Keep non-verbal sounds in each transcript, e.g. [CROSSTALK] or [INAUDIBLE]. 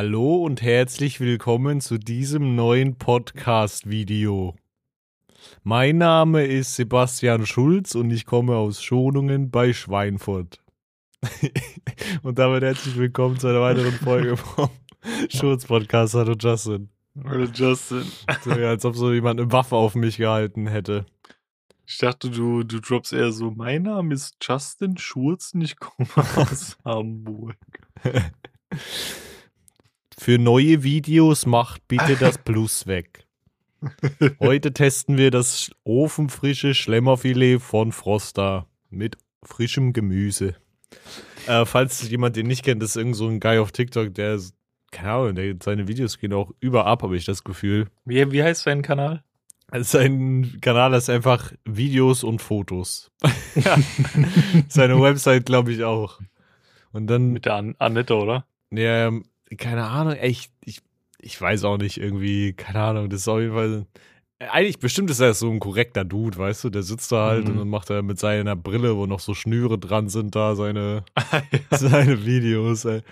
Hallo und herzlich willkommen zu diesem neuen Podcast-Video. Mein Name ist Sebastian Schulz und ich komme aus Schonungen bei Schweinfurt. [LAUGHS] und damit herzlich willkommen zu einer weiteren Folge vom [LAUGHS] Schulz-Podcast. Hallo Justin. Hallo Justin. So, ja, als ob so jemand eine Waffe auf mich gehalten hätte. Ich dachte, du, du droppst eher so, mein Name ist Justin Schulz und ich komme [LAUGHS] aus Hamburg. Für neue Videos macht bitte das [LAUGHS] Plus weg. Heute testen wir das ofenfrische Schlemmerfilet von Frosta mit frischem Gemüse. Äh, falls jemand den nicht kennt, das ist irgend so ein Guy auf TikTok, der, keine Ahnung, der, seine Videos gehen auch überab, habe ich das Gefühl. Wie, wie heißt dein Kanal? Sein Kanal ist einfach Videos und Fotos. [LAUGHS] Seine Website, glaube ich, auch. Und dann. Mit der An Annette, oder? Ja, keine Ahnung, echt, ich, ich weiß auch nicht, irgendwie, keine Ahnung, das ist auf jeden Fall. Eigentlich, bestimmt ist er so ein korrekter Dude, weißt du? Der sitzt da halt Mhm. und macht er mit seiner Brille, wo noch so Schnüre dran sind, da seine, [LAUGHS] seine Videos, ey.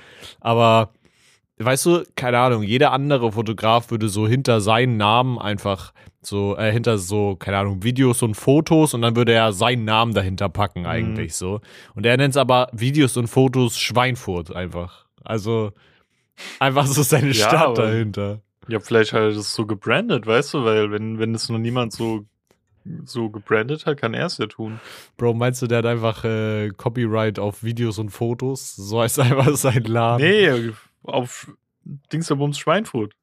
Aber, weißt du, keine Ahnung, jeder andere Fotograf würde so hinter seinen Namen einfach so, äh, hinter so, keine Ahnung, Videos und Fotos und dann würde er seinen Namen dahinter packen, Mhm. eigentlich so. Und er nennt es aber Videos und Fotos Schweinfurt einfach. Also, einfach so seine Ja, Stadt dahinter. Ja, vielleicht hat er das so gebrandet, weißt du? Weil, wenn, wenn es noch niemand so, so gebrandet hat, kann er es ja tun. Bro, meinst du, der hat einfach äh, Copyright auf Videos und Fotos? So heißt einfach sein Laden. Nee, auf Dingsabums Schweinfurt.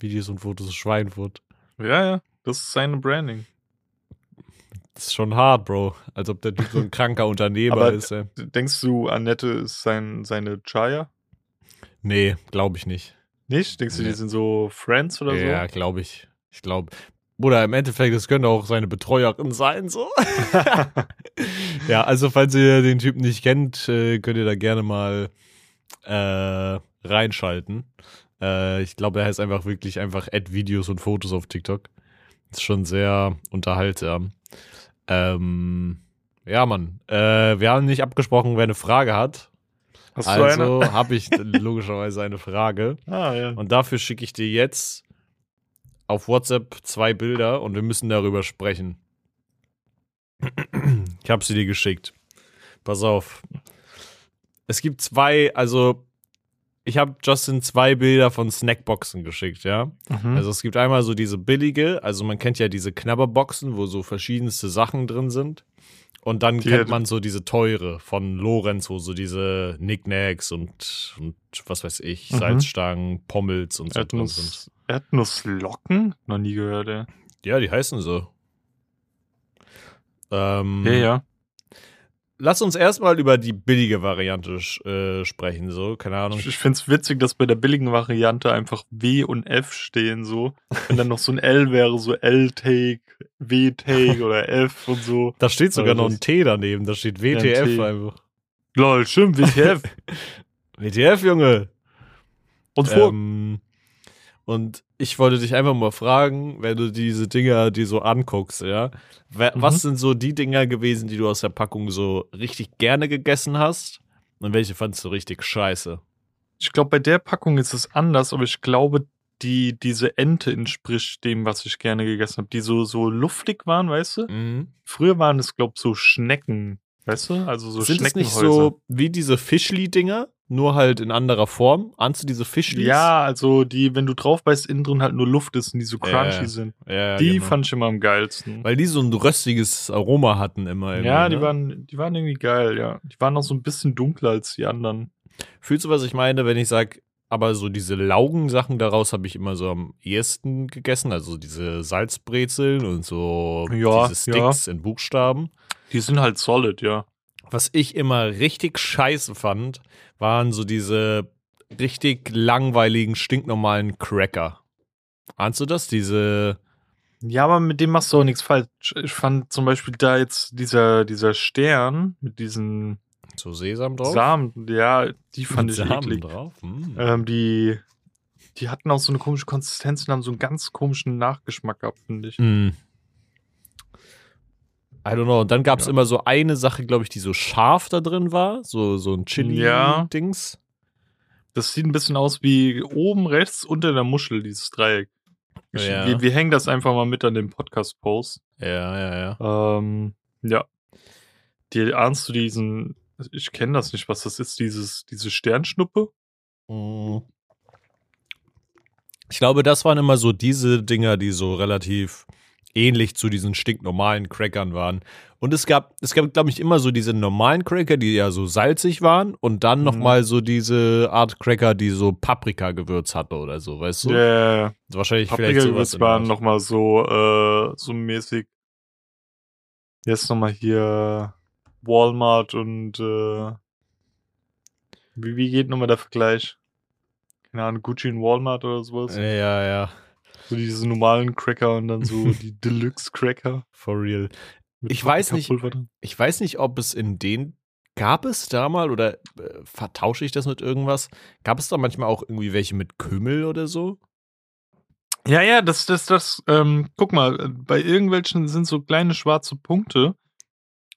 Videos und Fotos Schweinfurt. Ja, ja, das ist seine Branding. Das ist schon hart, Bro. Als ob der Typ so ein [LAUGHS] kranker Unternehmer Aber- ist. Ey. Denkst du, Annette ist sein, seine Chaya? Nee, glaube ich nicht. Nicht? Denkst du, Nee. die sind so Friends oder Ja, glaube ich. Ich glaube. Oder im Endeffekt, es könnte auch seine Betreuerin sein, so. [LAUGHS] ja, also falls ihr den Typen nicht kennt, äh, könnt ihr da gerne mal äh, reinschalten. Äh, ich glaube, er heißt einfach wirklich einfach Ad-Videos und Fotos auf TikTok. Ist schon sehr unterhaltsam. Ähm, ja, Mann. Äh, wir haben nicht abgesprochen, wer eine Frage hat. Also habe ich logischerweise eine Frage. [LAUGHS] Ah, ja. Und dafür schicke ich dir jetzt auf WhatsApp zwei Bilder und wir müssen darüber sprechen. Ich habe sie dir geschickt. Pass auf. Es gibt zwei, also ich habe Justin zwei Bilder von Snackboxen geschickt, ja. Mhm. Also es gibt einmal so diese billige, also man kennt ja diese Knabberboxen, wo so verschiedenste Sachen drin sind. Und dann Die kennt man so diese teure von Lorenz, wo so diese Knickknacks und, und was weiß ich, Mhm. Salzstangen, Pommels und so. Erdnuss, Erdnusslocken? Noch nie gehört, ey. Ja, die heißen so. Ähm, Ja, ja. Lass uns erstmal über die billige Variante äh, sprechen, so, keine Ahnung. Ich, ich find's witzig, dass bei der billigen Variante einfach W und F stehen, so. Wenn dann noch so ein L wäre, so L-Take, W-Take [LAUGHS] oder F und so. Da steht sogar Also noch ein T daneben, da steht Ja, ein WTF T. einfach. Lol, stimmt, WTF. [LAUGHS] WTF, Junge! Und vor. Ähm, und ich wollte dich einfach mal fragen, wenn du diese Dinger dir so anguckst, ja, Mhm. was sind so die Dinger gewesen, die du aus der Packung so richtig gerne gegessen hast? Und welche fandst du richtig scheiße? Ich glaube, bei der Packung ist es anders, aber ich glaube, die, diese Ente entspricht dem, was ich gerne gegessen habe. Die so, so luftig waren, weißt du? Mhm. Früher waren es, glaube ich, so Schnecken, weißt du? Also so sind es nicht so wie diese Fischli-Dinger, nur halt in anderer Form? Ahnst du diese Fischlis? Ja, also die, wenn du drauf beißt, innen drin halt nur Luft ist und die so Ja, crunchy ja. sind. ja die genau. fand ich immer am geilsten. Weil die so ein röstiges Aroma hatten immer. Ja, die ne? waren, die waren irgendwie geil, ja. Die waren noch so ein bisschen dunkler als die anderen. Fühlst du, was ich meine, wenn ich sage, aber so diese Laugensachen daraus habe ich immer so am ehesten gegessen, also diese Salzbrezeln und so Ja, diese Sticks in Buchstaben. Die sind halt solid, ja. Was ich immer richtig scheiße fand, waren so diese richtig langweiligen, stinknormalen Cracker. Ahnst du das? Diese, Ja, aber mit dem machst du auch nichts falsch. Ich fand zum Beispiel da jetzt dieser, dieser Stern mit diesen so Sesam drauf? Samen, ja, die fand Mit ich Samen eklig. drauf? Hm. Ähm, die, die hatten auch so eine komische Konsistenz und haben so einen ganz komischen Nachgeschmack gehabt, finde ich. Mm. I don't know. Und dann gab es Ja. immer so eine Sache, glaube ich, die so scharf da drin war. So, so ein Ja. Chili-Dings. Das sieht ein bisschen aus wie oben rechts unter der Muschel, dieses Dreieck. Ich, Ja. wir, wir hängen das einfach mal mit an den Podcast-Post. Ja, ja, ja. Ähm, ja. Die, ahnst du diesen, ich kenne das nicht, was das ist, dieses, diese Sternschnuppe? Mm. Ich glaube, das waren immer so diese Dinger, die so relativ ähnlich zu diesen stinknormalen Crackern waren. Und es gab, es gab, glaube ich, immer so diese normalen Cracker, die ja so salzig waren und dann Mhm. nochmal so diese Art Cracker, die so Paprika-Gewürz hatte oder so, weißt du? Ja, Also wahrscheinlich vielleicht sowas. Paprika-Gewürz waren nochmal so, äh, so mäßig. Jetzt nochmal hier Walmart und, äh, wie, wie geht nochmal der Vergleich? Keine Ahnung, Gucci und Walmart oder sowas? Ja, ja, So diese normalen Cracker und dann so [LAUGHS] die Deluxe-Cracker. for real. mit Ich weiß nicht-. Ich weiß nicht, ob es in den gab es da mal oder äh, vertausche ich das mit irgendwas? Gab es da manchmal auch irgendwie welche mit Kümmel oder so? Ja, ja, das, das, das, ähm, guck mal, bei irgendwelchen sind so kleine schwarze Punkte.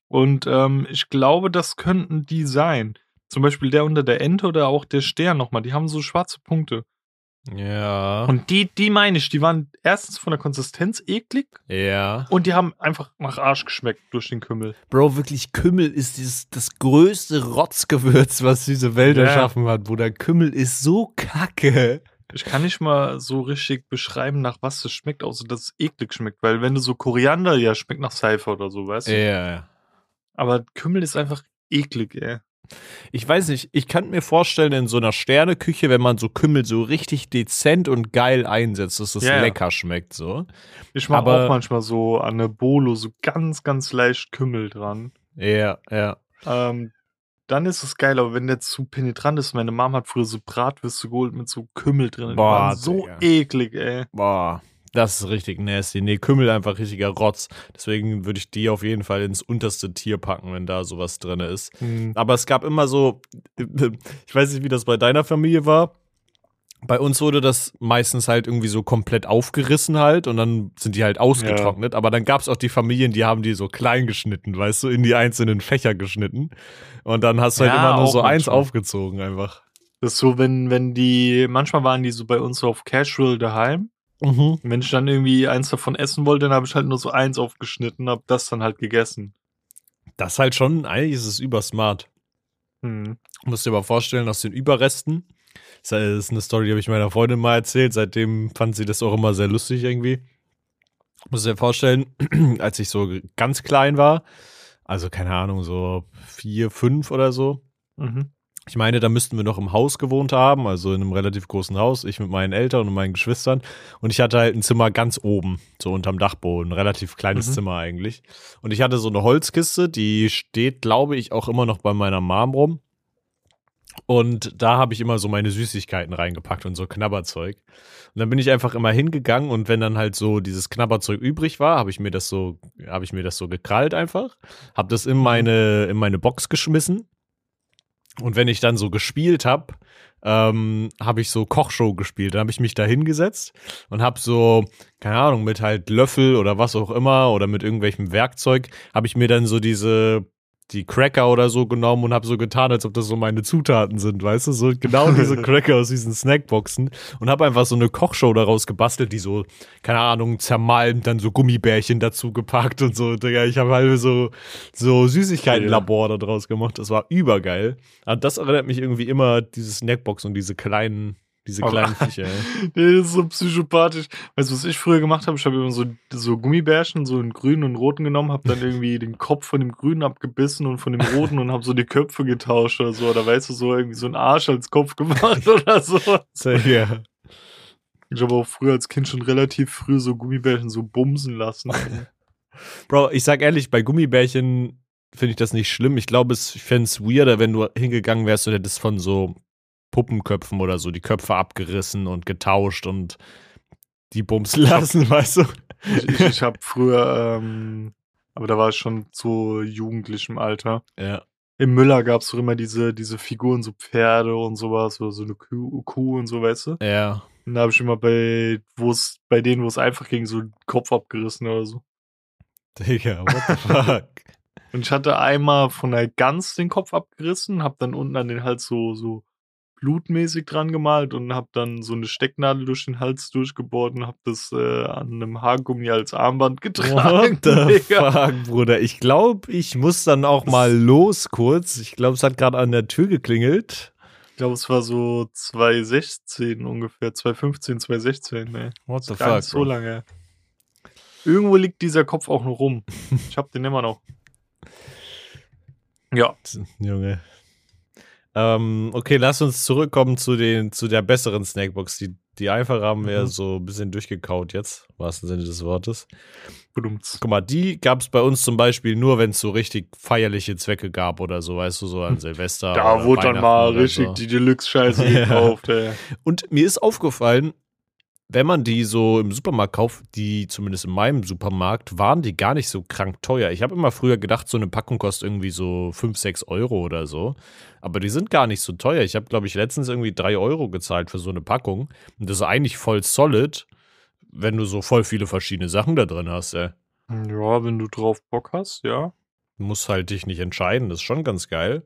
Und ähm, ich glaube, das könnten die sein. Zum Beispiel der unter der Ente oder auch der Stern nochmal, die haben so schwarze Punkte. Ja. Und die, die meine ich, die waren erstens von der Konsistenz eklig ja. und die haben einfach nach Arsch geschmeckt durch den Kümmel. Bro, wirklich, Kümmel ist dieses, das größte Rotzgewürz, was diese Welt Ja. erschaffen hat, Bruder. Kümmel ist so kacke. Ich kann nicht mal so richtig beschreiben, nach was das schmeckt, außer dass es eklig schmeckt. Weil wenn du so Koriander, ja, schmeckt nach Seife oder so, weißt du? Ja. Aber Kümmel ist einfach eklig, ey. Ich weiß nicht, ich kann mir vorstellen, in so einer Sterneküche, wenn man so Kümmel so richtig dezent und geil einsetzt, dass das Ja, ja. lecker schmeckt, so. Ich mache auch manchmal so an der Bolo so ganz, ganz leicht Kümmel dran. Ja, ja. Ähm, dann ist es geil, aber wenn der zu penetrant ist, meine Mom hat früher so Bratwürste geholt mit so Kümmel drin. Die Boah, waren so Digga. eklig, ey. Boah, das ist richtig nasty. Nee, Kümmel einfach richtiger Rotz. Deswegen würde ich die auf jeden Fall ins unterste Tier packen, wenn da sowas drin ist. Aber es gab immer so, [LAUGHS] ich weiß nicht, wie das bei deiner Familie war. Bei uns wurde das meistens halt irgendwie so komplett aufgerissen halt und dann sind die halt ausgetrocknet. Aber dann gab es auch die Familien, die haben die so klein geschnitten, weißt du, in die einzelnen Fächer geschnitten. Und dann hast du halt Ja, immer nur so eins manchmal. aufgezogen einfach. Das ist so, wenn, wenn die, manchmal waren die so bei uns so auf Casual daheim. Mhm. Wenn ich dann irgendwie eins davon essen wollte, dann habe ich halt nur so eins aufgeschnitten, hab das dann halt gegessen. Das ist halt schon, eigentlich ist es übersmart. Hm. Musst dir aber vorstellen, aus den Überresten. Das ist eine Story, die habe ich meiner Freundin mal erzählt. Seitdem fand sie das auch immer sehr lustig irgendwie. Musst dir vorstellen, [CLEARS THROAT] als ich so ganz klein war, also keine Ahnung, so vier, fünf oder so. Mhm. Ich meine, da müssten wir noch im Haus gewohnt haben, also in einem relativ großen Haus, ich mit meinen Eltern und meinen Geschwistern. Und ich hatte halt ein Zimmer ganz oben, so unterm Dachboden, ein relativ kleines Mhm. Zimmer eigentlich. Und ich hatte so eine Holzkiste, die steht, glaube ich, auch immer noch bei meiner Mom rum. Und da habe ich immer so meine Süßigkeiten reingepackt und so Knabberzeug. Und dann bin ich einfach immer hingegangen und wenn dann halt so dieses Knabberzeug übrig war, habe ich mir das so, habe ich mir das so gekrallt einfach, habe das in meine, in meine Box geschmissen. Und wenn ich dann so gespielt habe, ähm, habe ich so Kochshow gespielt. Dann habe ich mich da hingesetzt und habe so, keine Ahnung, mit halt Löffel oder was auch immer oder mit irgendwelchem Werkzeug, habe ich mir dann so diese die Cracker oder so genommen und habe so getan, als ob das so meine Zutaten sind, weißt du, so genau diese [LAUGHS] Cracker aus diesen Snackboxen und habe einfach so eine Kochshow daraus gebastelt, die so, keine Ahnung, zermalmt, dann so Gummibärchen dazu gepackt und so, Digga, ich habe halt so so Süßigkeitenlabor da draus gemacht, das war übergeil. Aber das erinnert mich irgendwie immer diese Snackbox und diese kleinen diese Aber- kleinen Viecher. ey. [LAUGHS] Nee, das ist so psychopathisch. Weißt du, was ich früher gemacht habe? Ich habe immer so, so Gummibärchen, so in grünen und roten genommen, habe dann irgendwie [LAUGHS] den Kopf von dem grünen abgebissen und von dem roten und habe so die Köpfe getauscht oder so. Oder weißt du, so irgendwie so einen Arsch als Kopf gemacht [LAUGHS] oder so. ja. Ich habe auch früher als Kind schon relativ früh so Gummibärchen so bumsen lassen. Bro, ich sag ehrlich, bei Gummibärchen finde ich das nicht schlimm. Ich glaube, ich fände es weirder, wenn du hingegangen wärst und hättest von so Puppenköpfen oder so die Köpfe abgerissen und getauscht und die bumsen [LAUGHS] lassen, weißt du? ich ich, ich habe früher, ähm, aber da war ich schon zu jugendlichem Alter. Ja. Im Müller gab es doch immer diese, diese Figuren, so Pferde und sowas, oder so eine Kuh, Kuh und so, weißt du? Ja. Und da habe ich immer bei, wo es, bei denen, wo es einfach ging, so den Kopf abgerissen oder so. Digga, what the fuck? [LAUGHS] Und ich hatte einmal von einer Gans den Kopf abgerissen, hab dann unten an den Hals so, so blutmäßig dran gemalt und habe dann so eine Stecknadel durch den Hals durchgebohrt und habe das äh, an einem Haargummi als Armband getragen. What the [LAUGHS] fuck, Bruder? Ich glaube, ich muss dann auch mal los kurz. Ich glaube, es hat gerade an der Tür geklingelt. Ich glaube, es war so 2016 ungefähr, 2015, 2016, ne? What the fuck? so lange. Irgendwo liegt dieser Kopf auch noch rum. [LAUGHS] Ich hab den immer noch. Ja, Junge. Ähm, okay, lass uns zurückkommen zu den zu der besseren Snackbox. Die, die einfache haben wir Mhm. so ein bisschen durchgekaut jetzt, im wahrsten Sinne des Wortes. bedummt. Guck mal, die gab es bei uns zum Beispiel nur, wenn es so richtig feierliche Zwecke gab oder so, weißt du, so an Silvester. Da wurde dann mal richtig so. die Deluxe-Scheiße [LAUGHS] gekauft, ey. Und mir ist aufgefallen, wenn man die so im Supermarkt kauft, die zumindest in meinem Supermarkt, waren die gar nicht so krank teuer. Ich habe immer früher gedacht, so eine Packung kostet irgendwie so 5, 6 Euro oder so. Aber die sind gar nicht so teuer. Ich habe, glaube ich, letztens irgendwie 3 Euro gezahlt für so eine Packung. Und das ist eigentlich voll solid, wenn du so voll viele verschiedene Sachen da drin hast. Ey. Ja, wenn du drauf Bock hast, ja. Du musst halt dich nicht entscheiden. Das ist schon ganz geil.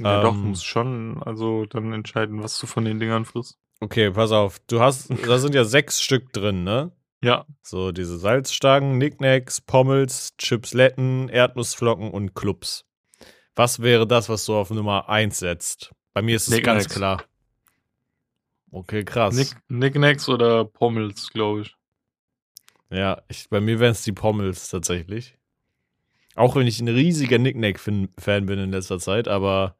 Ja, doch, Ähm. musst schon, also dann entscheiden, was du von den Dingern frisst. Okay, pass auf. Du hast, da sind ja sechs Stück drin, ne? Ja, So, diese Salzstangen, Nicknacks, Pommels, Chipsletten, Erdnussflocken und Clubs. Was wäre das, was du auf Nummer 1 setzt? Bei mir ist es ganz klar. Okay, krass. Nick, Nicknacks oder Pommels, glaube ich. ja, ich, bei mir wären es die Pommels tatsächlich. Auch wenn ich ein riesiger Nicknack-Fan bin in letzter Zeit, aber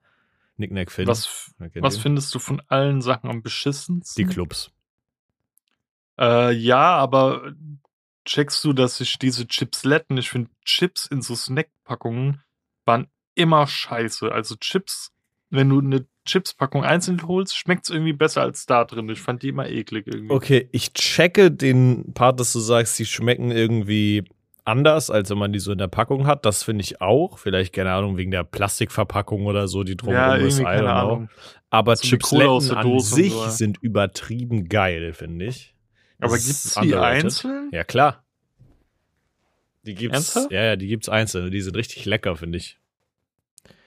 Nicknack-Fan. Was, Wer kennt was den? findest du von allen Sachen am beschissensten? Die Clubs. Äh, ja, aber checkst du, dass ich diese Chipsletten, ich finde Chips in so Snackpackungen waren immer scheiße. Also Chips, wenn du eine Chipspackung einzeln holst, schmeckt es irgendwie besser als da drin. Ich fand die immer eklig irgendwie. Okay, ich checke den Part, dass du sagst, die schmecken irgendwie anders, als wenn man die so in der Packung hat. Das finde ich auch. Vielleicht, keine Ahnung, wegen der Plastikverpackung oder so, die ja, drumherum ist. irgendwie, I don't keine. Ahnung. Aber So Chipsletten der an sich so, ja. sind übertrieben geil, finde ich. Aber gibt's ist die einzeln? Ja, klar. Die gibt's. Ernsthaft? Ja, ja, die gibt's einzeln. Die sind richtig lecker, finde ich.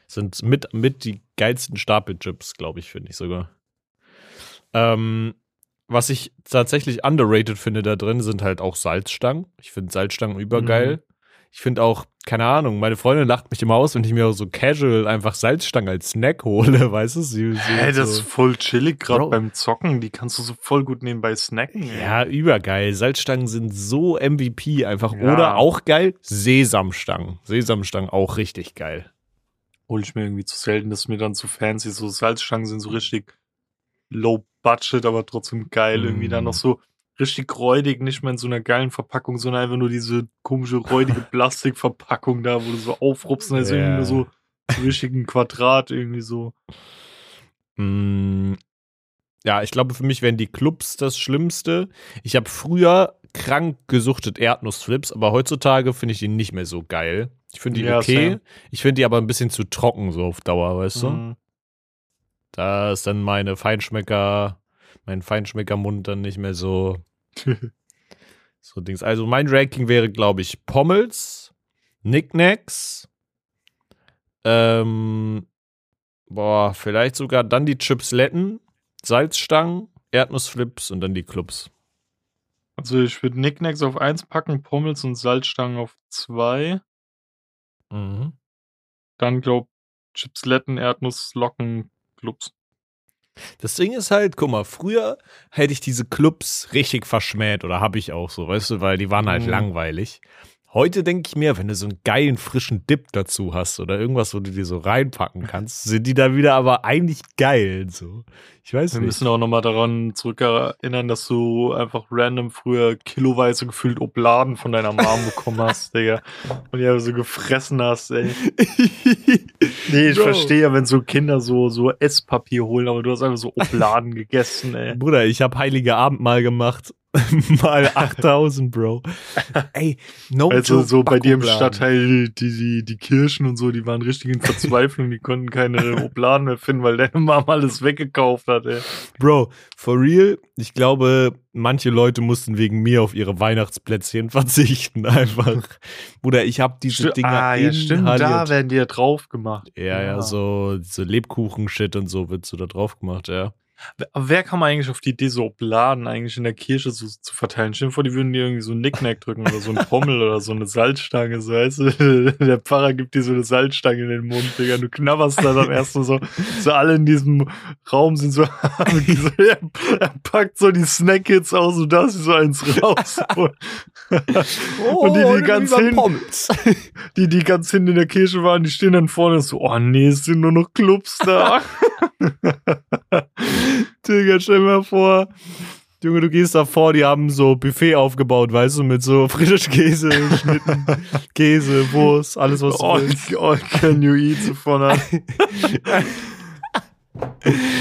Sind mit, mit die geilsten Stapelchips, glaube ich, finde ich sogar. Ähm, was ich tatsächlich underrated finde da drin, sind halt auch Salzstangen. Ich finde Salzstangen übergeil. Mhm. Ich finde auch, keine Ahnung, meine Freundin lacht mich immer aus, wenn ich mir so casual einfach Salzstangen als Snack hole, [LAUGHS] weißt du? Sie, sie Hä, das ist so, voll chillig, gerade beim Zocken. Die kannst du so voll gut nebenbei snacken. ey. Ja, übergeil. Salzstangen sind so MVP einfach. Ja. Oder auch geil, Sesamstangen. Sesamstangen auch richtig geil. Hol ich mir irgendwie zu selten, das ist mir dann zu fancy. So Salzstangen sind so richtig low budget, aber trotzdem geil. Irgendwie dann Mm. noch so richtig räudig, nicht mehr in so einer geilen Verpackung, sondern einfach nur diese komische räudige [LAUGHS] Plastikverpackung da, wo du so aufrupst und ist Ja. irgendwie nur so so richtig ein Quadrat irgendwie so. Mm, ja, ich glaube, für mich wären die Clubs das Schlimmste. Ich habe früher krank gesuchtet Erdnussflips, aber heutzutage finde ich die nicht mehr so geil. Ich finde die Ja, okay. same. Ich finde die aber ein bisschen zu trocken so auf Dauer, weißt du? Mhm. Da ist dann meine Feinschmecker, mein Feinschmeckermund dann nicht mehr so [LAUGHS] So Dings. Also mein Ranking wäre, glaube ich, Pommels, Knickknacks, ähm, boah, vielleicht sogar dann die Chipsletten, Salzstangen, Erdnussflips und dann die Clubs. Also ich würde Nicknacks auf 1 packen, Pommels und Salzstangen auf 2. Mhm. Dann glaub Chipsletten, Erdnusslocken, Clubs. Das Ding ist halt, guck mal, früher hätte ich diese Clubs richtig verschmäht oder habe ich auch so, weißt du, weil die waren halt Mhm. langweilig. Heute denke ich mir, wenn du so einen geilen frischen Dip dazu hast oder irgendwas, wo du dir so reinpacken kannst, [LAUGHS] sind die da wieder aber eigentlich geil. So, ich weiß Wir nicht. müssen auch nochmal daran zurückerinnern, dass du einfach random früher kiloweise gefüllt Obladen von deiner Mom [LAUGHS] bekommen hast, Digga. Und die einfach so gefressen hast, ey. [LAUGHS] Nee, ich Bro. verstehe ja, wenn so Kinder so, so Esspapier holen, aber du hast einfach so Obladen gegessen, ey. Bruder, ich habe heilige Abendmahl gemacht [LAUGHS] Mal 8000, Bro. Ey, no Also joke, so bei dir im. Stadtteil, die, die, die Kirchen und so, die waren richtig in Verzweiflung, die konnten keine [LAUGHS] Obladen mehr finden, weil deine Mama alles weggekauft hat, ey. Bro, for real, ich glaube, manche Leute mussten wegen mir auf ihre Weihnachtsplätzchen [LAUGHS] verzichten, einfach. Bruder, ich habe diese Sti- Dinger ah, ja, stimmt, da werden die ja drauf gemacht. ja, ja, so, so Lebkuchen-Shit und so wird so da drauf gemacht, ja. Wer kam eigentlich auf die Idee, so Obladen eigentlich in der Kirche so zu verteilen? Stell dir vor, die würden dir irgendwie so einen Nicknack drücken oder so einen Pommel oder so eine Salzstange, so weißt du? [LAUGHS] Der Pfarrer gibt dir so eine Salzstange in den Mund, Digga. Du knabberst da dann erstmal so, so alle in diesem Raum sind so, [LAUGHS] so er, er packt so die Snack-Hits aus und da ist so eins raus. [LAUGHS] und die, die ganz hin, die, die ganz hinten in der Kirche waren, die stehen dann vorne so, oh nee, es sind nur noch Clubs da. [LAUGHS] Digga, stell dir mal vor, Junge, du gehst da vor, die haben so Buffet aufgebaut, weißt du, mit so [LAUGHS] Frischkäse, Schnitten, [LAUGHS] Käse, Wurst, alles, was du all, willst. all can you eat so von an.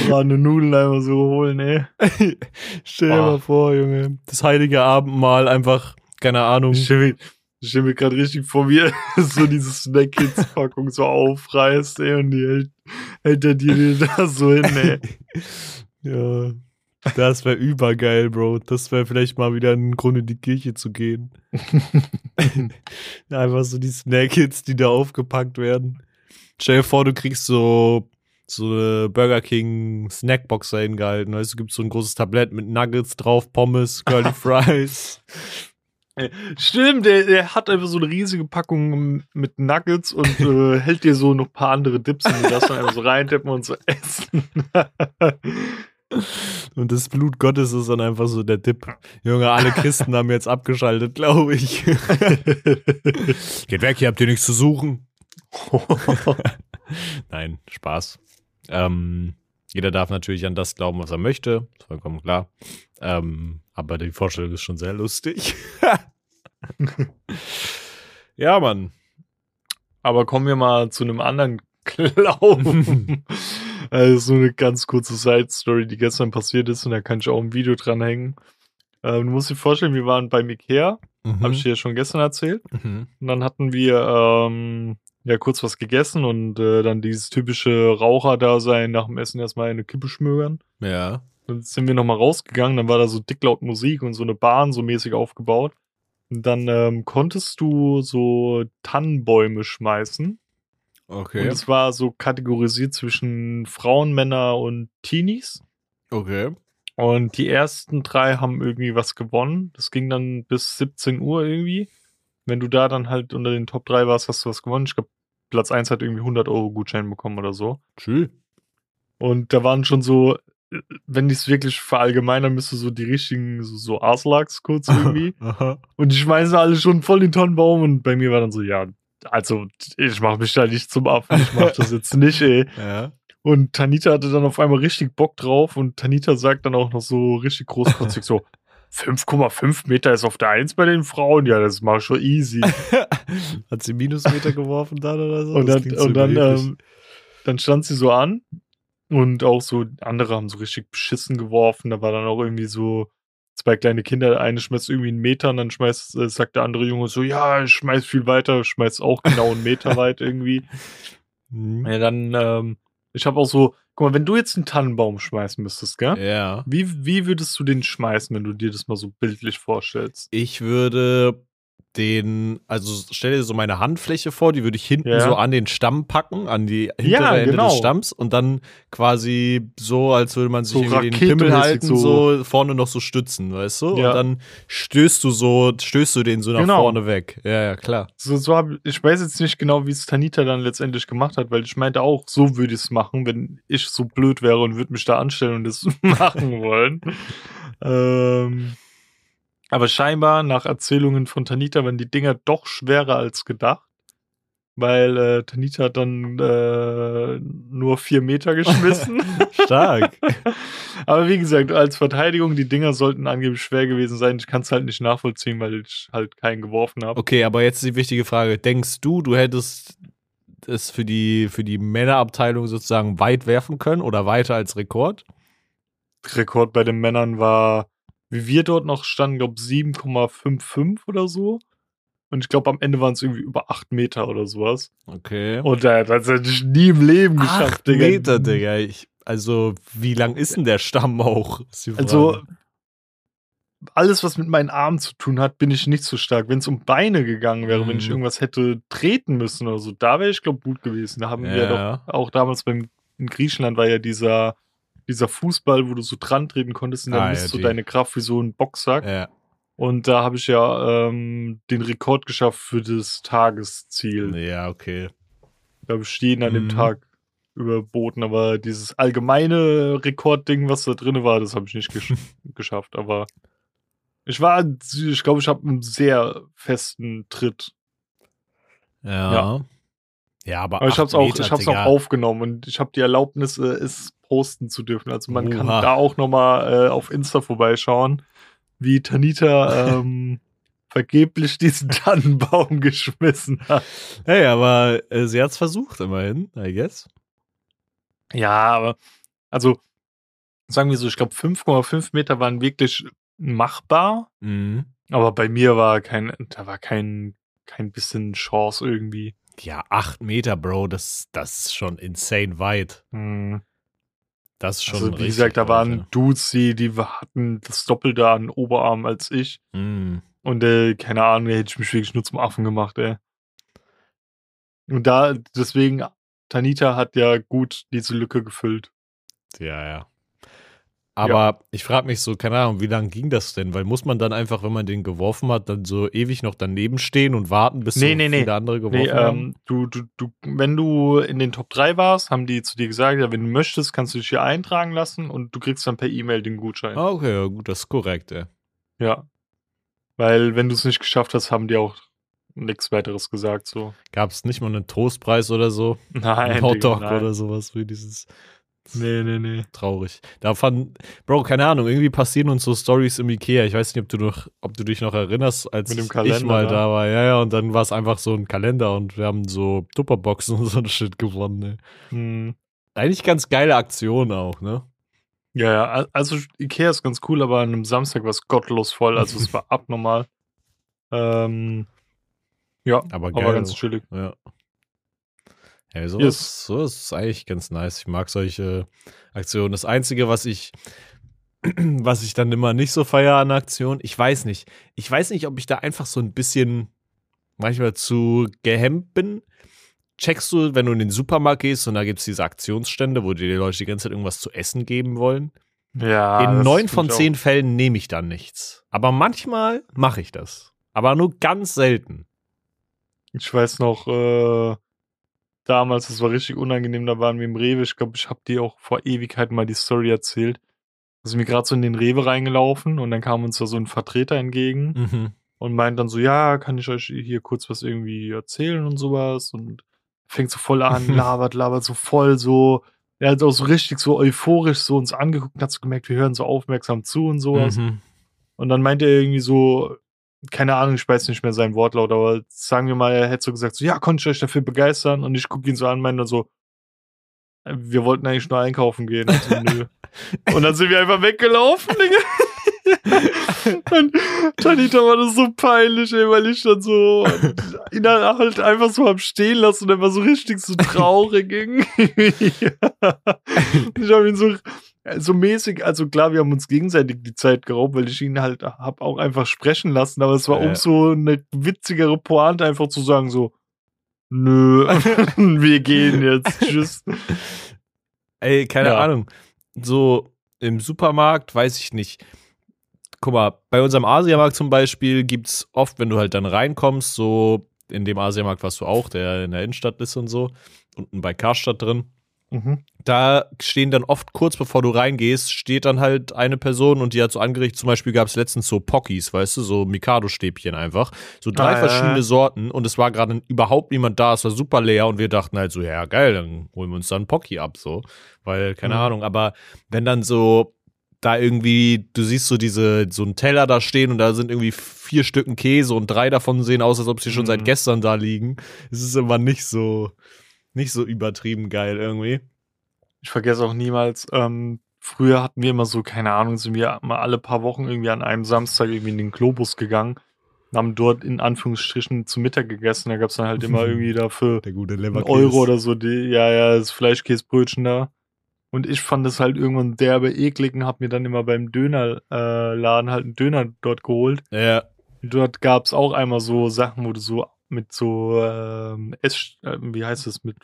Brane Nudeln einfach so holen, ey. Stell dir Boah. mal vor, Junge, das heilige Abendmahl einfach, keine Ahnung. Ich stelle mir, gerade richtig vor, wie er [LAUGHS] so diese Snack-Kids-Packung so aufreißt, ey, und die hält, hält er dir [LAUGHS] da so hin, ey. [LAUGHS] Ja, das wäre übergeil, Bro. Das wäre vielleicht mal wieder ein Grund, in die Kirche zu gehen. Einfach so die Snack-Hits, die da aufgepackt werden. Stell dir vor, du kriegst so, so eine Burger King Snackbox dahin gehalten. Weißt du, gibt so ein großes Tablett mit Nuggets drauf, Pommes, Curly Fries. Stimmt, der, der hat einfach so eine riesige Packung mit Nuggets und äh, [LAUGHS] hält dir so noch ein paar andere Dips und du darfst dann einfach so reintippen und so essen. [LAUGHS] Und das Blut Gottes ist dann einfach so der Dip. Junge, alle Christen haben jetzt abgeschaltet, glaube ich. [LAUGHS] Geht weg, ihr habt hier nichts zu suchen. Nein, Spaß. Ähm, jeder darf natürlich an das glauben, was er möchte. Ist vollkommen klar. Ähm, aber die Vorstellung ist schon sehr lustig. [LAUGHS] ja, Mann. Aber kommen wir mal zu einem anderen [LAUGHS] Glauben. also so eine ganz kurze Side-Story, die gestern passiert ist und da kann ich auch ein Video dranhängen. Ähm, du musst dir vorstellen, wir waren beim Ikea, Mhm. habe ich dir ja schon gestern erzählt. Mhm. Und dann hatten wir ähm, ja kurz was gegessen und äh, dann dieses typische Raucher-Dasein nach dem Essen erstmal eine Kippe schmögern. Ja. Dann sind wir nochmal rausgegangen, dann war da so dick laut Musik und so eine Bahn so mäßig aufgebaut. Und dann ähm, konntest du so Tannenbäume schmeißen. Okay. Und es war so kategorisiert zwischen Frauen, Männer und Teenies. Okay. Und die ersten drei haben irgendwie was gewonnen. Das ging dann bis 17 Uhr irgendwie. Wenn du da dann halt unter den Top 3 warst, hast du was gewonnen. Ich glaube, Platz 1 hat irgendwie 100 Euro Gutschein bekommen oder so. Tschüss. Und da waren schon so, wenn ich es wirklich verallgemeinern müsste, so die richtigen, so, so Arslaks kurz [LAUGHS] irgendwie. Und die schmeißen alle schon voll den Tonnenbaum. Und bei mir war dann so, ja, also ich mach mich da nicht zum Affen. Ich mach das jetzt nicht, ey. [LAUGHS] Ja. Und Tanita hatte dann auf einmal richtig Bock drauf und Tanita sagt dann auch noch so richtig großkotzig so, 5,5 Meter ist auf der 1 bei den Frauen. Ja, das mach ich schon easy. [LAUGHS] Hat sie Minusmeter geworfen dann oder so? und Das dann, so und dann, ähm, dann stand sie so an und auch so, andere haben so richtig beschissen geworfen. Da war dann auch irgendwie so zwei kleine Kinder. Der eine schmeißt irgendwie einen Meter und dann schmeißt, äh, sagt der andere Junge so, ja, ich schmeiß viel weiter, schmeißt auch genau einen Meter [LAUGHS] weit irgendwie. Mhm. Ja, dann, ähm, ich habe auch so, guck mal, wenn du jetzt einen Tannenbaum schmeißen müsstest, gell? Ja. Wie, wie würdest du den schmeißen, wenn du dir das mal so bildlich vorstellst? Ich würde den, also stell dir so meine Handfläche vor, die würde ich hinten Ja. so an den Stamm packen, an die hintere Ja, Ende genau. des Stamms und dann quasi so, als würde man sich So irgendwie den Pimmel halten, so. so. vorne noch so stützen, weißt du? Ja. Und dann stößt du so, stößt du den so nach Genau. vorne weg. Ja, ja, klar. So, so hab, ich weiß jetzt nicht genau, wie es Tanita dann letztendlich gemacht hat, weil ich meinte auch, so würde ich es machen, wenn ich so blöd wäre und würde mich da anstellen und das [LAUGHS] machen wollen. [LAUGHS] ähm, aber scheinbar, nach Erzählungen von Tanita, waren die Dinger doch schwerer als gedacht. Weil äh, Tanita hat dann äh, nur vier Meter geschmissen. [LAUGHS] Stark. [LAUGHS] Aber wie gesagt, als Verteidigung, die Dinger sollten angeblich schwer gewesen sein. Ich kann es halt nicht nachvollziehen, weil ich halt keinen geworfen habe. Okay, aber jetzt die wichtige Frage. Denkst du, du hättest es für die, für die Männerabteilung sozusagen weit werfen können oder weiter als Rekord? Rekord bei den Männern war wie wir dort noch standen, glaube 7,55 oder so. Und ich glaube, am Ende waren es irgendwie über 8 Meter oder sowas. Okay. Und er hat tatsächlich nie im Leben geschafft, Acht Meter, Digga. Ich, also, wie lang ist denn der Stamm auch? Also, alles, was mit meinen Armen zu tun hat, bin ich nicht so stark. Wenn es um Beine gegangen wäre, wenn ich Mhm. irgendwas hätte treten müssen oder so, da wäre ich, glaube gut gewesen. Da haben wir Ja. doch auch damals beim, in Griechenland war ja dieser, dieser Fußball, wo du so dran treten konntest und dann Ah, ja, misst du die. deine Kraft wie so ein Boxsack. ja. Und da habe ich ja ähm, den Rekord geschafft für das Tagesziel. ja, okay. Da habe ich jeden an dem Mhm. Tag überboten, aber dieses allgemeine Rekordding, was da drin war, das habe ich nicht gesch [LAUGHS] geschafft. Aber ich war, ich glaube, ich habe einen sehr festen Tritt. Ja. Ja. Ja, aber, Aber ich habe es auch, Meter, ich hab's auch aufgenommen und ich habe die Erlaubnis, äh, es posten zu dürfen. Also man kann Oha. da auch nochmal äh, auf Insta vorbeischauen, wie Tanita [LAUGHS] ähm, vergeblich diesen Tannenbaum geschmissen hat. Hey, aber äh, sie hat's versucht, immerhin, I guess. Ja, aber also sagen wir so, ich glaube 5,5 Meter waren wirklich machbar, Mhm. aber bei mir war kein, da war kein, kein bisschen Chance irgendwie. Ja, acht Meter, Bro, das, das ist schon insane weit. Hm. Das ist schon Also wie gesagt, da waren Dudes, die, die hatten das Doppelte an Oberarm als ich. ja. Mhm. Und äh, keine Ahnung, da hätte ich mich wirklich nur zum Affen gemacht, ey. Und da, deswegen, Tanita hat ja gut diese Lücke gefüllt. Ja, ja. Aber ich frage mich so, keine Ahnung, wie lange ging das denn? Weil muss man dann einfach, wenn man den geworfen hat, dann so ewig noch daneben stehen und warten, bis Nee, so nee, nee. viele andere geworfen Nee, haben? ähm, du, du, du, wenn du in den Top 3 warst, haben die zu dir gesagt, ja, wenn du möchtest, kannst du dich hier eintragen lassen und du kriegst dann per E-Mail den Gutschein. Ah, okay, ja, gut, das ist korrekt, ey. Ja. Weil, wenn du es nicht geschafft hast, haben die auch nichts weiteres gesagt, so. Gab es nicht mal einen Trostpreis oder so? Nein, Ein Hotdog nein. oder sowas wie dieses. Nee, nee, nee. Traurig. Da fand, Bro, keine Ahnung, irgendwie passieren uns so Stories im Ikea. Ich weiß nicht, ob du noch, ob du dich noch erinnerst, als Mit dem ich Kalender, mal ne? da war. Ja, ja, und dann war es einfach so ein Kalender und wir haben so Tupperboxen [LAUGHS] und so ein Shit gewonnen, ey. Hm. Eigentlich ganz geile Aktion auch, ne? Ja, ja, al- also Ikea ist ganz cool, aber an einem Samstag war es gottlos voll, also es war [LAUGHS] abnormal. Ähm, ja, Aber geil. aber ganz chillig. Ja. Ja, sowas, Yes. sowas ist eigentlich ganz nice. Ich mag solche Aktionen. Das Einzige, was ich, [CLEARS THROAT] was ich dann immer nicht so feier an Aktionen, ich weiß nicht. Ich weiß nicht, ob ich da einfach so ein bisschen manchmal zu gehemmt bin. Checkst du, wenn du in den Supermarkt gehst und da gibt es diese Aktionsstände, wo dir die Leute die ganze Zeit irgendwas zu essen geben wollen? Ja. in neun von zehn Fällen nehme ich dann nichts. Aber manchmal mache ich das. Aber nur ganz selten. Ich weiß noch, äh, damals, das war richtig unangenehm, da waren wir im Rewe. Ich glaube, ich habe dir auch vor Ewigkeiten mal die Story erzählt. Da sind wir gerade so in den Rewe reingelaufen und dann kam uns da so ein Vertreter entgegen Mhm. und meint dann so, ja, kann ich euch hier kurz was irgendwie erzählen und sowas und fängt so voll an, [LAUGHS] labert, labert so voll so. Er hat auch so richtig so euphorisch so uns angeguckt und hat so gemerkt, wir hören so aufmerksam zu und sowas. Mhm. Und dann meinte er irgendwie so, keine Ahnung, ich weiß nicht mehr seinen Wortlaut, aber sagen wir mal, er hätte so gesagt, so, ja, konnte ich euch dafür begeistern? Und ich gucke ihn so an, meinte so, äh, wir wollten eigentlich nur einkaufen gehen. Also. [LAUGHS] Und dann sind wir einfach weggelaufen, Digga. [LAUGHS] Und Tanita war das so peinlich, ey, weil ich dann so ihn dann halt einfach so hab stehen lassen und er war so richtig so traurig irgendwie. [LAUGHS] ich habe ihn so, so mäßig, also klar, wir haben uns gegenseitig die Zeit geraubt, weil ich ihn halt hab auch einfach sprechen lassen, aber es war Ja. umso eine witzigere Pointe, einfach zu sagen so, nö, [LAUGHS] wir gehen jetzt, tschüss. [LAUGHS] Ey, keine Ja. Ahnung. So im Supermarkt, weiß ich nicht. Guck mal, bei unserem Asiamarkt zum Beispiel gibt's oft, wenn du halt dann reinkommst, so in dem Asiamarkt warst du auch, der in der Innenstadt ist und so, unten bei Karstadt drin. Mhm. Da stehen dann oft kurz bevor du reingehst, steht dann halt eine Person und die hat so angerichtet. Zum Beispiel gab es letztens so Pockys, weißt du, so Mikado-Stäbchen einfach. So drei Ah, verschiedene ja. Sorten und es war gerade überhaupt niemand da. Es war super leer und wir dachten halt so, ja geil, dann holen wir uns dann Pocky ab, so. Weil, keine Mhm. Ahnung, aber wenn dann so da irgendwie, du siehst so diese, so einen Teller da stehen und da sind irgendwie vier Stücken Käse und drei davon sehen aus, als ob sie schon Mhm. seit gestern da liegen. Es ist immer nicht so, nicht so übertrieben geil irgendwie. Ich vergesse auch niemals, ähm, früher hatten wir immer so, keine Ahnung, sind wir mal alle paar Wochen irgendwie an einem Samstag irgendwie in den Globus gegangen, haben dort in Anführungsstrichen zu Mittag gegessen. Da gab es dann halt immer [LAUGHS] irgendwie dafür Der gute einen. Euro oder so, die, ja, ja, das Fleischkäsebrötchen da. Und ich fand das halt irgendwann derbe eklig und hab mir dann immer beim Dönerladen äh, halt einen Döner dort geholt. Ja, Und dort gab's auch einmal so Sachen, wo du so mit so ähm, Ess, äh, wie heißt das, mit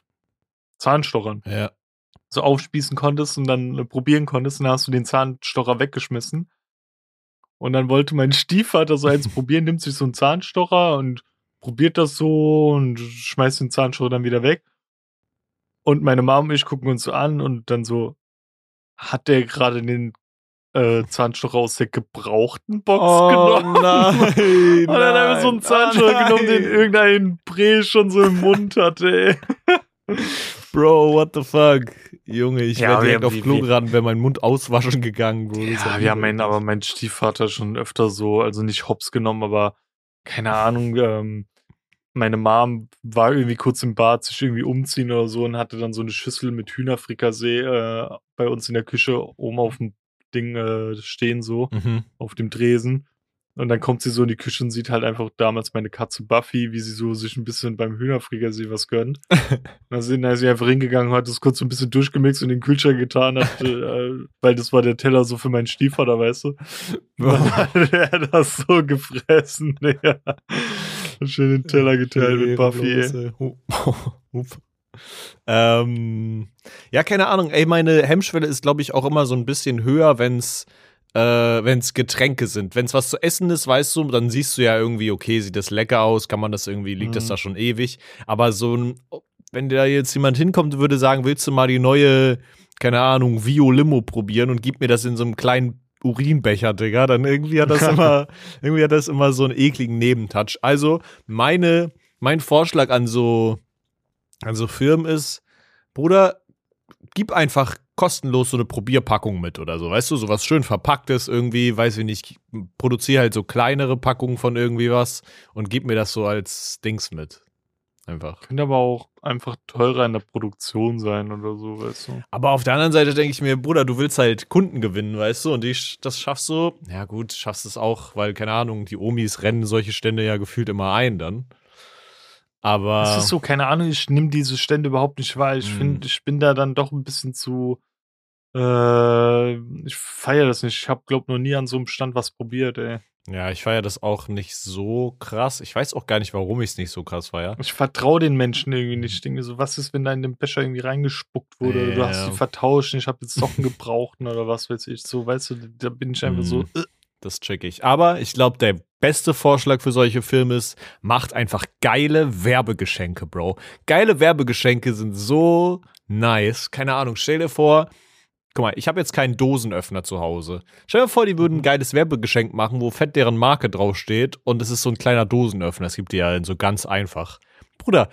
Zahnstochern ja. so aufspießen konntest und dann äh, probieren konntest und dann hast du den Zahnstocher weggeschmissen. Und dann wollte mein Stiefvater so eins probieren, nimmt sich so einen Zahnstocher und probiert das so und schmeißt den Zahnstocher dann wieder weg. Und meine Mom und ich gucken uns so an und dann so, hat der gerade den äh, Zahnstocher aus der gebrauchten Box Oh genommen? [LAUGHS] nein. Und dann haben wir so einen Zahnstocher oh genommen, den irgendein Bre schon so im Mund hatte, ey. [LAUGHS] Bro, what the fuck? Junge, ich Ja, wäre direkt auf Klo gerannt, wäre mein Mund auswaschen gegangen, Bro. Das Ja, wir haben ihn, aber mein Stiefvater schon öfter so, also nicht hops genommen, aber keine Ahnung, ähm, meine Mom war irgendwie kurz im Bad, sich irgendwie umziehen oder so und hatte dann so eine Schüssel mit Hühnerfrikassee äh, bei uns in der Küche oben auf dem Ding äh, stehen, so, Mhm. auf dem Dresen. Und dann kommt sie so in die Küche und sieht halt einfach damals meine Katze Buffy, wie sie so sich ein bisschen beim Hühnerfrikassee was gönnt. [LAUGHS] Und dann sind- dann ist sie einfach hingegangen, hat das kurz so ein bisschen durchgemixt und in den Kühlschrank getan, hat, äh, [LAUGHS] weil das war der Teller so für meinen Stiefvater, weißt du. [LAUGHS] Und dann hat er das so gefressen, Digga. Schön den Teller geteilt mit Buffy, ey. ey. Hup. Ähm, ja, keine Ahnung. Ey, meine Hemmschwelle ist, glaube ich, auch immer so ein bisschen höher, wenn's äh, wenn's Getränke sind. Wenn's was zu essen ist, weißt du, dann siehst du ja irgendwie, okay, sieht das lecker aus, kann man das irgendwie, liegt das Mhm. da schon ewig. Aber so ein, wenn da jetzt jemand hinkommt und würde sagen, willst du mal die neue, keine Ahnung, Vio Limo probieren und gib mir das in so einem kleinen Urinbecher, Digga, dann irgendwie hat das [LAUGHS] immer, irgendwie hat das immer so einen ekligen Nebentouch. Also, meine, mein Vorschlag an so, an so Firmen ist, Bruder, gib einfach kostenlos so eine Probierpackung mit oder so, weißt du, sowas schön verpacktes irgendwie, weiß ich nicht, produziere halt so kleinere Packungen von irgendwie was und gib mir das so als Dings mit. Einfach. Könnte aber auch einfach teurer in der Produktion sein oder so, weißt du. Aber auf der anderen Seite denke ich mir, Bruder, du willst halt Kunden gewinnen, weißt du, und die, das schaffst du, ja gut, schaffst es auch, weil, keine Ahnung, die Omis rennen solche Stände ja gefühlt immer ein dann. Aber. Es ist so, keine Ahnung, ich nehme diese Stände überhaupt nicht wahr. Ich Mhm. finde, ich bin da dann doch ein bisschen zu. Äh, ich feiere das nicht. Ich habe, glaub, noch nie an so einem Stand was probiert, ey. Ja, ich feiere das auch nicht so krass. Ich weiß auch gar nicht, warum ich es nicht so krass feiere. Ich vertraue den Menschen irgendwie nicht. Ich denke so, was ist, wenn da in den Becher irgendwie reingespuckt wurde? oder Du hast die vertauscht, und ich habe jetzt Socken gebraucht oder was weiß ich. So, weißt du, da bin ich einfach so. Mhm. Äh, Das check ich. Aber ich glaube, der beste Vorschlag für solche Filme ist, macht einfach geile Werbegeschenke, Bro. Geile Werbegeschenke sind so nice. Keine Ahnung, stell dir vor, guck mal, ich habe jetzt keinen Dosenöffner zu Hause. Stell dir vor, die würden ein geiles Werbegeschenk machen, wo fett deren Marke draufsteht und es ist so ein kleiner Dosenöffner. Das gibt die ja so ganz einfach. Bruder,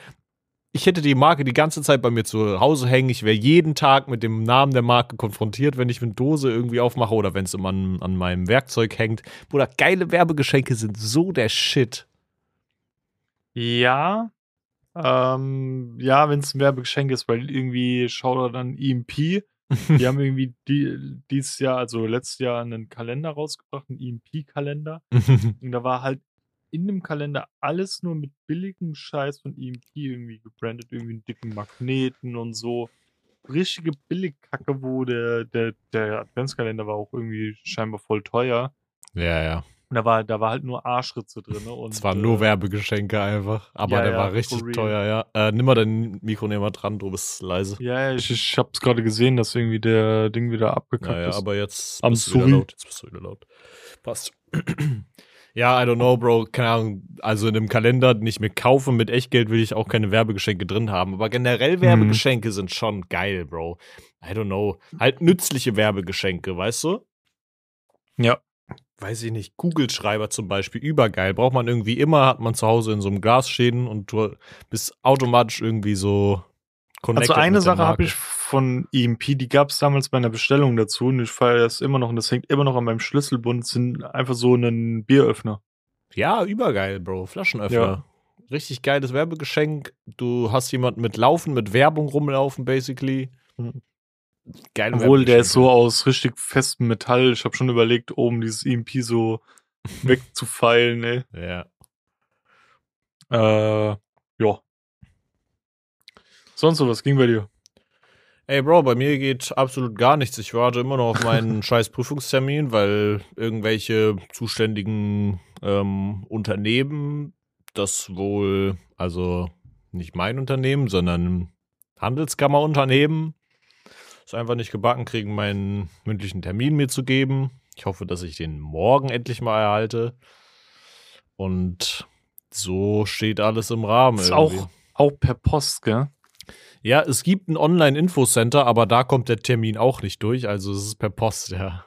ich hätte die Marke die ganze Zeit bei mir zu Hause hängen. Ich wäre jeden Tag mit dem Namen der Marke konfrontiert, wenn ich eine Dose irgendwie aufmache oder wenn es immer an, an meinem Werkzeug hängt. Bruder, geile Werbegeschenke sind so der Shit. Ja. Ähm, ja, wenn es ein Werbegeschenk ist, weil irgendwie schaut er dann EMP. [LAUGHS] Die haben irgendwie die, dieses Jahr, also letztes Jahr, einen Kalender rausgebracht, einen EMP-Kalender. [LAUGHS] Und da war halt in dem Kalender alles nur mit billigem Scheiß von EMP irgendwie gebrandet, irgendwie einen dicken Magneten und so. Richtige Billigkacke, wo der, der, der Adventskalender war auch irgendwie scheinbar voll teuer. ja, ja. Und da war, da war halt nur Arschritze drin. Und, Es waren nur äh, Werbegeschenke einfach. Aber ja, der ja, war richtig teuer, ja. Äh, nimm mal dein Mikro näher dran, du bist leise. Ja, ja, ich, ich hab's gerade gesehen, dass irgendwie der Ding wieder abgekackt Ja, ja, ist. aber jetzt Am bist du wieder laut. Jetzt bist du wieder laut. Passt. Ja, I don't know, Bro. Keine Ahnung. Also in einem Kalender, den ich mir kaufe mit Echtgeld, will ich auch keine Werbegeschenke drin haben. Aber generell Werbegeschenke sind schon geil, Bro. I don't know. Halt nützliche Werbegeschenke, weißt du? Ja. Weiß ich nicht. Kugelschreiber zum Beispiel, übergeil. Braucht man irgendwie immer, hat man zu Hause in so einem Glas stehen und du bist automatisch irgendwie so connected Also eine Sache habe ich von EMP, die gab es damals bei einer Bestellung dazu und ich feiere das immer noch und das hängt immer noch an meinem Schlüsselbund, sind einfach so einen Bieröffner. Ja, übergeil, Bro. Flaschenöffner. Ja. Richtig geiles Werbegeschenk. Du hast jemanden mit Laufen, mit Werbung rumlaufen, basically. Mhm. geil. Obwohl, der ist so aus richtig festem Metall. Ich habe schon überlegt, oben dieses EMP so [LAUGHS] wegzufeilen, ey. Ja. Äh, ja. Sonst so, was ging bei dir? Ey, Bro, bei mir geht absolut gar nichts. Ich warte immer noch auf meinen [LAUGHS] scheiß Prüfungstermin, weil irgendwelche zuständigen ähm, Unternehmen das wohl, also nicht mein Unternehmen, sondern Handelskammerunternehmen, es einfach nicht gebacken kriegen, meinen mündlichen Termin mir zu geben. Ich hoffe, dass ich den morgen endlich mal erhalte. Und so steht alles im Rahmen. ist auch, auch per Post, gell? Ja, es gibt ein Online-Infocenter, aber da kommt der Termin auch nicht durch. Also es ist per Post, ja.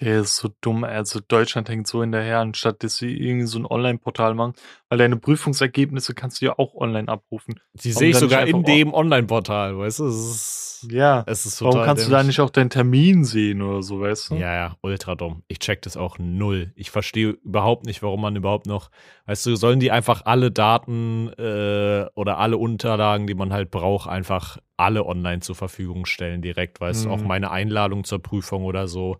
Der ist so dumm. Also Deutschland hängt so hinterher, anstatt dass sie irgendwie so ein Online-Portal machen. Weil deine Prüfungsergebnisse kannst du ja auch online abrufen. Die sehe ich sogar in dem Online-Portal, weißt du? Es ist, ja. Es ist Warum kannst dämlich. du da nicht auch deinen Termin sehen oder so, weißt du? Ja, ja, ultra dumm. Ich check das auch null. Ich verstehe überhaupt nicht, warum man überhaupt noch, weißt du, sollen die einfach alle Daten äh, oder alle Unterlagen, die man halt braucht, einfach alle online zur Verfügung stellen direkt, weißt du, auch mhm. meine Einladung zur Prüfung oder so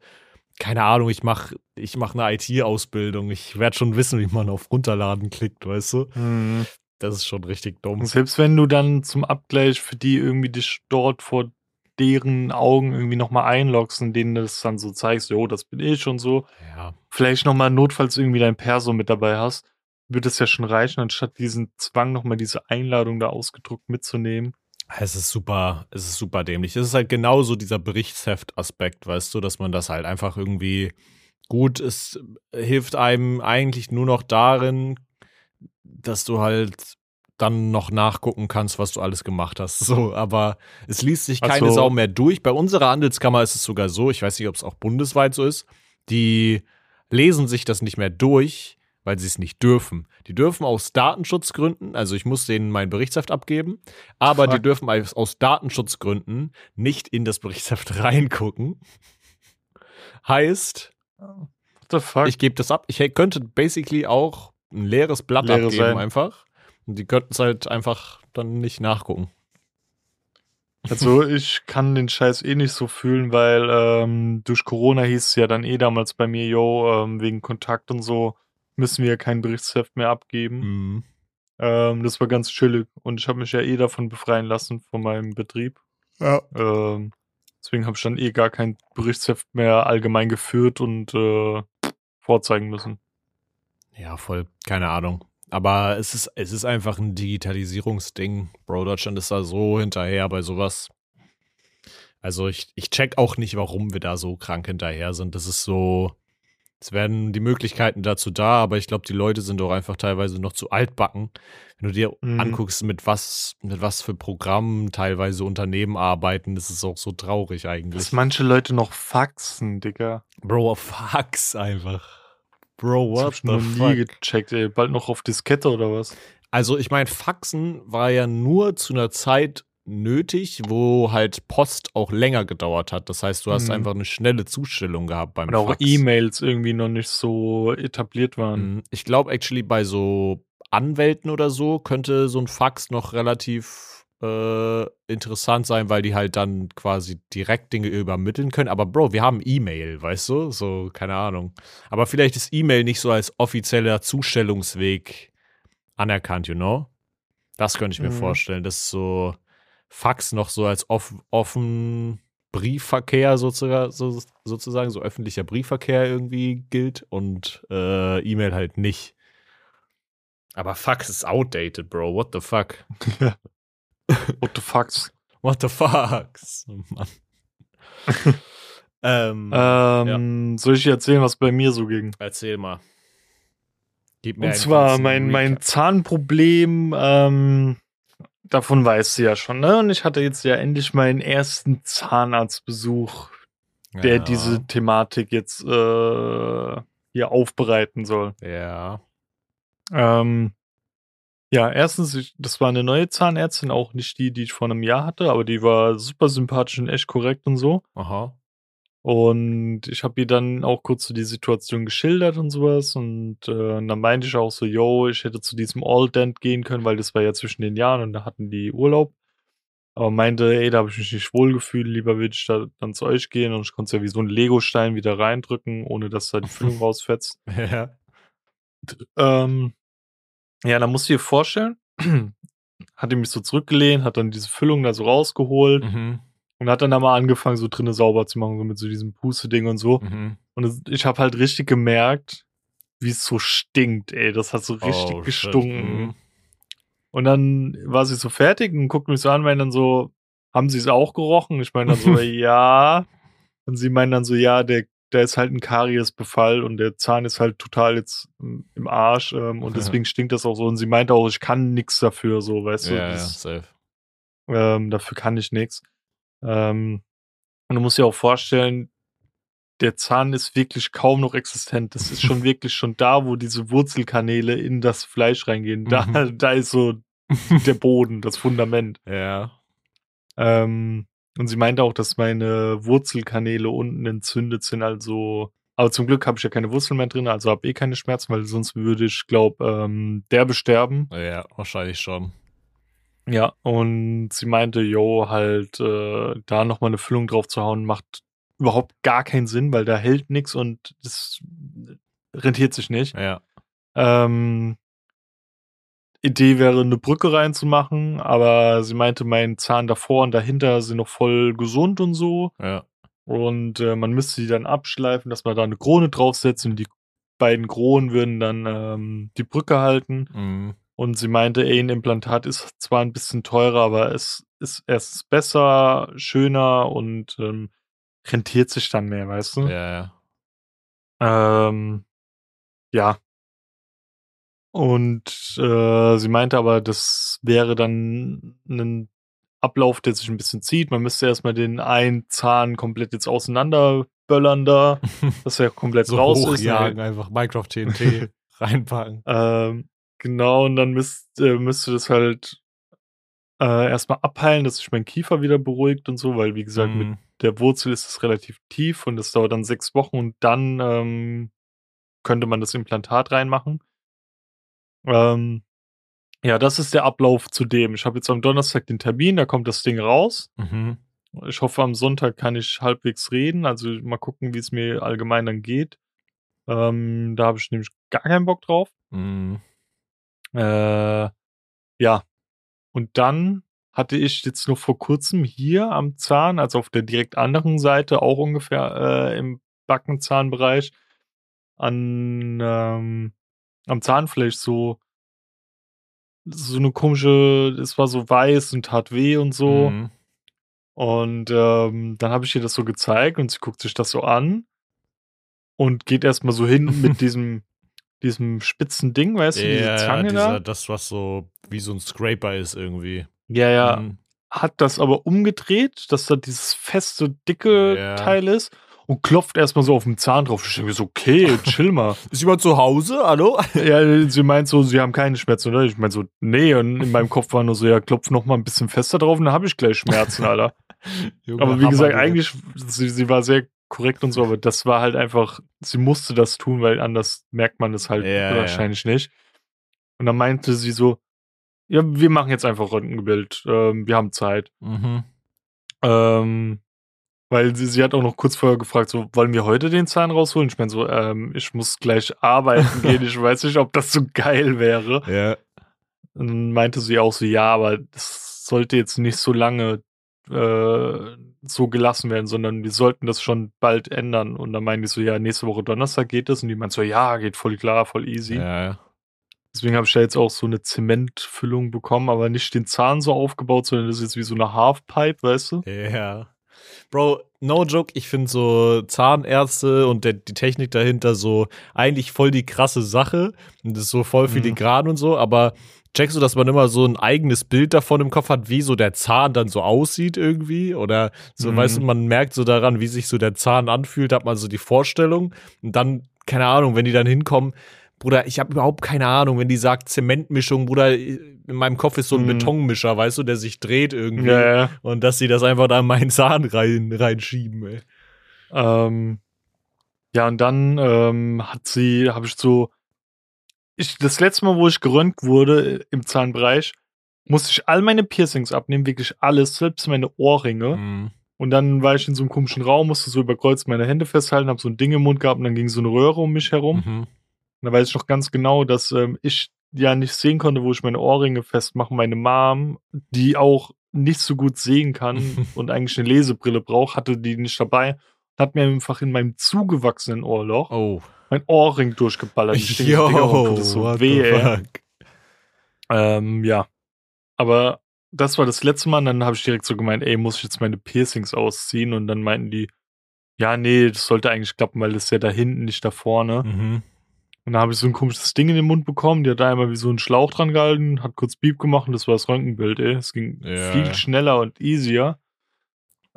keine Ahnung, ich mache ich mach eine IT-Ausbildung. Ich werde schon wissen, wie man auf Runterladen klickt, weißt du? Mhm. Das ist schon richtig dumm. Und selbst wenn du dann zum Abgleich für die irgendwie dich dort vor deren Augen irgendwie nochmal einloggst und denen das dann so zeigst, jo, das bin ich und so. Ja. Vielleicht nochmal notfalls irgendwie dein Perso mit dabei hast, wird es ja schon reichen, anstatt diesen Zwang nochmal diese Einladung da ausgedruckt mitzunehmen. Es ist super, es ist super dämlich. Es ist halt genauso dieser Berichtsheft-Aspekt, weißt du, dass man das halt einfach irgendwie gut, es hilft einem eigentlich nur noch darin, dass du halt dann noch nachgucken kannst, was du alles gemacht hast. [LAUGHS] So, aber es liest sich keine so. Sau mehr durch. Bei unserer Handelskammer ist es sogar so, ich weiß nicht, ob es auch bundesweit so ist, die lesen sich das nicht mehr durch, weil sie es nicht dürfen. Die dürfen aus Datenschutzgründen, also ich muss denen mein Berichtsheft abgeben, aber Fuck. die dürfen aus Datenschutzgründen nicht in das Berichtsheft [LAUGHS] reingucken. Heißt, ich gebe das ab. Ich könnte basically auch ein leeres Blatt Leere abgeben sein. einfach. Und die könnten es halt einfach dann nicht nachgucken. Also ich kann den Scheiß eh nicht so fühlen, weil ähm, durch Corona hieß es ja dann eh damals bei mir, yo, ähm, wegen Kontakt und so, müssen wir ja kein Berichtsheft mehr abgeben. Mhm. Ähm, das war ganz chillig und ich habe mich ja eh davon befreien lassen von meinem Betrieb. Ja. Ähm, deswegen habe ich dann eh gar kein Berichtsheft mehr allgemein geführt und äh, vorzeigen müssen. Ja, voll. Keine Ahnung. Aber es ist, es ist einfach ein Digitalisierungsding. Bro, Deutschland ist da so hinterher bei sowas. Also ich, ich check auch nicht, warum wir da so krank hinterher sind. Das ist so, es werden die Möglichkeiten dazu da, aber ich glaube, die Leute sind auch einfach teilweise noch zu altbacken. Wenn du dir mhm. anguckst, mit was, mit was für Programmen teilweise Unternehmen arbeiten, das ist auch so traurig eigentlich. Dass manche Leute noch faxen, Digga. Bro, Fax einfach. Bro, what ich noch fuck? nie gecheckt, ey. Bald noch auf Diskette oder was? Also, ich meine, Faxen war ja nur zu einer Zeit nötig, wo halt Post auch länger gedauert hat. Das heißt, du hast mhm. einfach eine schnelle Zustellung gehabt beim Und auch E-Mails irgendwie noch nicht so etabliert waren. Mhm. Ich glaube, actually bei so Anwälten oder so könnte so ein Fax noch relativ äh, interessant sein, weil die halt dann quasi direkt Dinge übermitteln können. Aber Bro, wir haben E-Mail, weißt du? So, keine Ahnung. Aber vielleicht ist E-Mail nicht so als offizieller Zustellungsweg anerkannt, you know? Das könnte ich mir mhm. vorstellen. Das ist so Fax noch so als off offen Briefverkehr sozusagen, so, sozusagen, so öffentlicher Briefverkehr irgendwie gilt und äh, E-Mail halt nicht. Aber Fax ist outdated, Bro. What the fuck? [LAUGHS] [LAUGHS] What the fucks? What the fucks? Oh Mann. [LAUGHS] ähm, ähm, ja. Soll ich dir erzählen, was bei mir so ging? Erzähl mal. Gib mir Und zwar mein, mein Zahnproblem ähm, davon weißt du ja schon, ne? Und ich hatte jetzt ja endlich meinen ersten Zahnarztbesuch, der ja. diese Thematik jetzt äh, hier aufbereiten soll. Ja. Ähm, ja, erstens, das war eine neue Zahnärztin, auch nicht die, die ich vor einem Jahr hatte, aber die war super sympathisch und echt korrekt und so. Aha. Und ich habe ihr dann auch kurz so die Situation geschildert und sowas. Und, äh, und dann meinte ich auch so, yo, ich hätte zu diesem All Dent gehen können, weil das war ja zwischen den Jahren und da hatten die Urlaub. aber meinte, ey, da habe ich mich nicht wohlgefühlt, lieber würde ich da dann zu euch gehen und ich konnte es ja wie so ein Lego-Stein wieder reindrücken, ohne dass da die Füllung [LAUGHS] rausfetzt. Ja. Ähm, ja, dann musst du dir vorstellen, [CLEARS THROAT] hat er mich so zurückgelehnt, hat dann diese Füllung da so rausgeholt Mhm. und hat dann da mal angefangen, so drinnen sauber zu machen, so mit so diesem Puste-Ding und so. Mhm. Und ich habe halt richtig gemerkt, wie es so stinkt, ey. Das hat so richtig Oh, gestunken. Mhm. Und dann war sie so fertig und guckt mich so an, meinen dann so, haben sie es auch gerochen? Ich meine dann so, [LAUGHS] ja. Und sie meinen dann so, ja, der, der ist halt ein Kariesbefall und der Zahn ist halt total jetzt im im Arsch ähm, und [LAUGHS] deswegen stinkt das auch so. Und sie meinte auch, ich kann nichts dafür, so, weißt du. Ja, ja, das, safe. ähm, dafür kann ich nichts. Ähm, und du musst dir auch vorstellen, der Zahn ist wirklich kaum noch existent. Das ist schon [LAUGHS] wirklich schon da, wo diese Wurzelkanäle in das Fleisch reingehen. Da, Mhm. [LAUGHS] da ist so der Boden, das Fundament. Ja. Ähm, und sie meinte auch, dass meine Wurzelkanäle unten entzündet sind. Also, aber zum Glück habe ich ja keine Wurzeln mehr drin, also habe eh keine Schmerzen, weil sonst würde ich, glaube ähm, derbe sterben. Ja, wahrscheinlich schon. Ja, und sie meinte, jo, halt äh, da nochmal eine Füllung drauf zu hauen, macht überhaupt gar keinen Sinn, weil da hält nichts und das rentiert sich nicht. Ja. Ähm, Idee wäre, eine Brücke reinzumachen, aber sie meinte, mein Zahn davor und dahinter sind noch voll gesund und so. Ja. Und äh, man müsste die dann abschleifen, dass man da eine Krone draufsetzt und die beiden Kronen würden dann ähm, die Brücke halten. Mhm. Und sie meinte, ey, ein Implantat ist zwar ein bisschen teurer, aber es ist erstens besser, schöner und ähm, rentiert sich dann mehr, weißt du? Ja, ja. Ähm, ja. Und äh, sie meinte aber, das wäre dann ein Ablauf, der sich ein bisschen zieht. Man müsste erstmal den einen Zahn komplett jetzt auseinanderböllern da, [LAUGHS] dass er komplett So raus ist. hochjagen, einfach Minecraft TNT [LAUGHS] reinpacken. Ähm, genau, und dann müsst, äh, müsste das halt äh, erstmal abheilen, dass sich mein Kiefer wieder beruhigt und so, weil wie gesagt, mit Mhm. der Wurzel ist es relativ tief und das dauert dann sechs Wochen und dann ähm, könnte man das Implantat reinmachen. Ähm, ja, das ist der Ablauf zu dem. Ich habe jetzt am Donnerstag den Termin, da kommt das Ding raus. Mhm. Ich hoffe, am Sonntag kann ich halbwegs reden. Also mal gucken, wie es mir allgemein dann geht. Ähm, da habe ich nämlich gar keinen Bock drauf. Mhm. Äh, ja. Und dann hatte ich jetzt noch vor kurzem hier am Zahn, also auf der direkt anderen Seite, auch ungefähr äh, im Backenzahnbereich, an ähm, am Zahnfleisch so so eine komische, es war so weiß und tat weh und so. Mhm. Und ähm, dann habe ich ihr das so gezeigt und sie guckt sich das so an und geht erstmal so hin [LAUGHS] mit diesem, diesem spitzen Ding, weißt du, diese Ja, ja, Zange dieser, da. das, was so wie so ein Scraper ist irgendwie. Ja, ja. Mhm. Hat das aber umgedreht, dass da dieses feste, dicke Ja. Teil ist und klopft erstmal so auf den Zahn drauf. Ich denke so, okay, chill mal. [LAUGHS] Ist jemand zu Hause? Hallo? [LAUGHS] ja, sie meint so, sie haben keine Schmerzen, oder? Ich meine so, nee, und in meinem Kopf war nur so, ja, klopf noch mal ein bisschen fester drauf und dann habe ich gleich Schmerzen, Alter. [LAUGHS] Junge, Aber wie Hammer, gesagt, eigentlich, sie, sie war sehr korrekt und so, aber das war halt einfach, sie musste das tun, weil anders merkt man das halt Ja, ja. wahrscheinlich nicht. Und dann meinte sie so, ja, wir machen jetzt einfach Röntgenbild, ähm, wir haben Zeit. Mhm. Ähm, weil sie, sie hat auch noch kurz vorher gefragt, so, wollen wir heute den Zahn rausholen? Ich meine so, ähm, ich muss gleich arbeiten [LAUGHS] gehen, ich weiß nicht, ob das so geil wäre. Ja. Und dann meinte sie auch so, ja, aber das sollte jetzt nicht so lange äh, so gelassen werden, sondern wir sollten das schon bald ändern. Und dann meinte ich so, ja, nächste Woche Donnerstag geht das. Und die meinte so, ja, geht voll klar, voll easy. Ja, ja. Deswegen habe ich da jetzt auch so eine Zementfüllung bekommen, aber nicht den Zahn so aufgebaut, sondern das ist jetzt wie so eine Halfpipe, weißt du? Ja. Bro, no joke, ich finde so Zahnärzte und der, die Technik dahinter so eigentlich voll die krasse Sache. Und das ist so voll Mhm. filigran und so, aber checkst du, dass man immer so ein eigenes Bild davon im Kopf hat, wie so der Zahn dann so aussieht irgendwie? Oder so, Mhm. weißt du, man merkt so daran, wie sich so der Zahn anfühlt, hat man so die Vorstellung. Und dann, keine Ahnung, wenn die dann hinkommen, Bruder, ich habe überhaupt keine Ahnung, wenn die sagt Zementmischung, Bruder, in meinem Kopf ist so ein Mhm. Betonmischer, weißt du, der sich dreht irgendwie. Ja, ja. Und dass sie das einfach da in meinen Zahn rein, reinschieben, ey. Ähm, ja, und dann ähm, hat sie, habe ich so, ich, das letzte Mal, wo ich geröntgt wurde äh, im Zahnbereich, musste ich all meine Piercings abnehmen, wirklich alles, selbst meine Ohrringe. Mhm. Und dann war ich in so einem komischen Raum, musste so überkreuzt meine Hände festhalten, habe so ein Ding im Mund gehabt und dann ging so eine Röhre um mich herum. Mhm. Und da weiß ich noch ganz genau, dass ähm, ich ja nicht sehen konnte, wo ich meine Ohrringe festmache. Meine Mom, die auch nicht so gut sehen kann [LAUGHS] und eigentlich eine Lesebrille braucht, hatte die nicht dabei. Hat mir einfach in meinem zugewachsenen Ohrloch Oh. mein Ohrring durchgeballert. Ich denke so, [LAUGHS] Digga, das so weh? Ähm, ja. Aber das war das letzte Mal. Und dann habe ich direkt so gemeint, ey, muss ich jetzt meine Piercings ausziehen? Und dann meinten die, ja, nee, das sollte eigentlich klappen, weil das ist ja da hinten, nicht da vorne. Mhm. Und da habe ich so ein komisches Ding in den Mund bekommen. Die hat da einmal wie so einen Schlauch dran gehalten, hat kurz Piep gemacht und das war das Röntgenbild, ey. Es ging Ja. viel schneller und easier.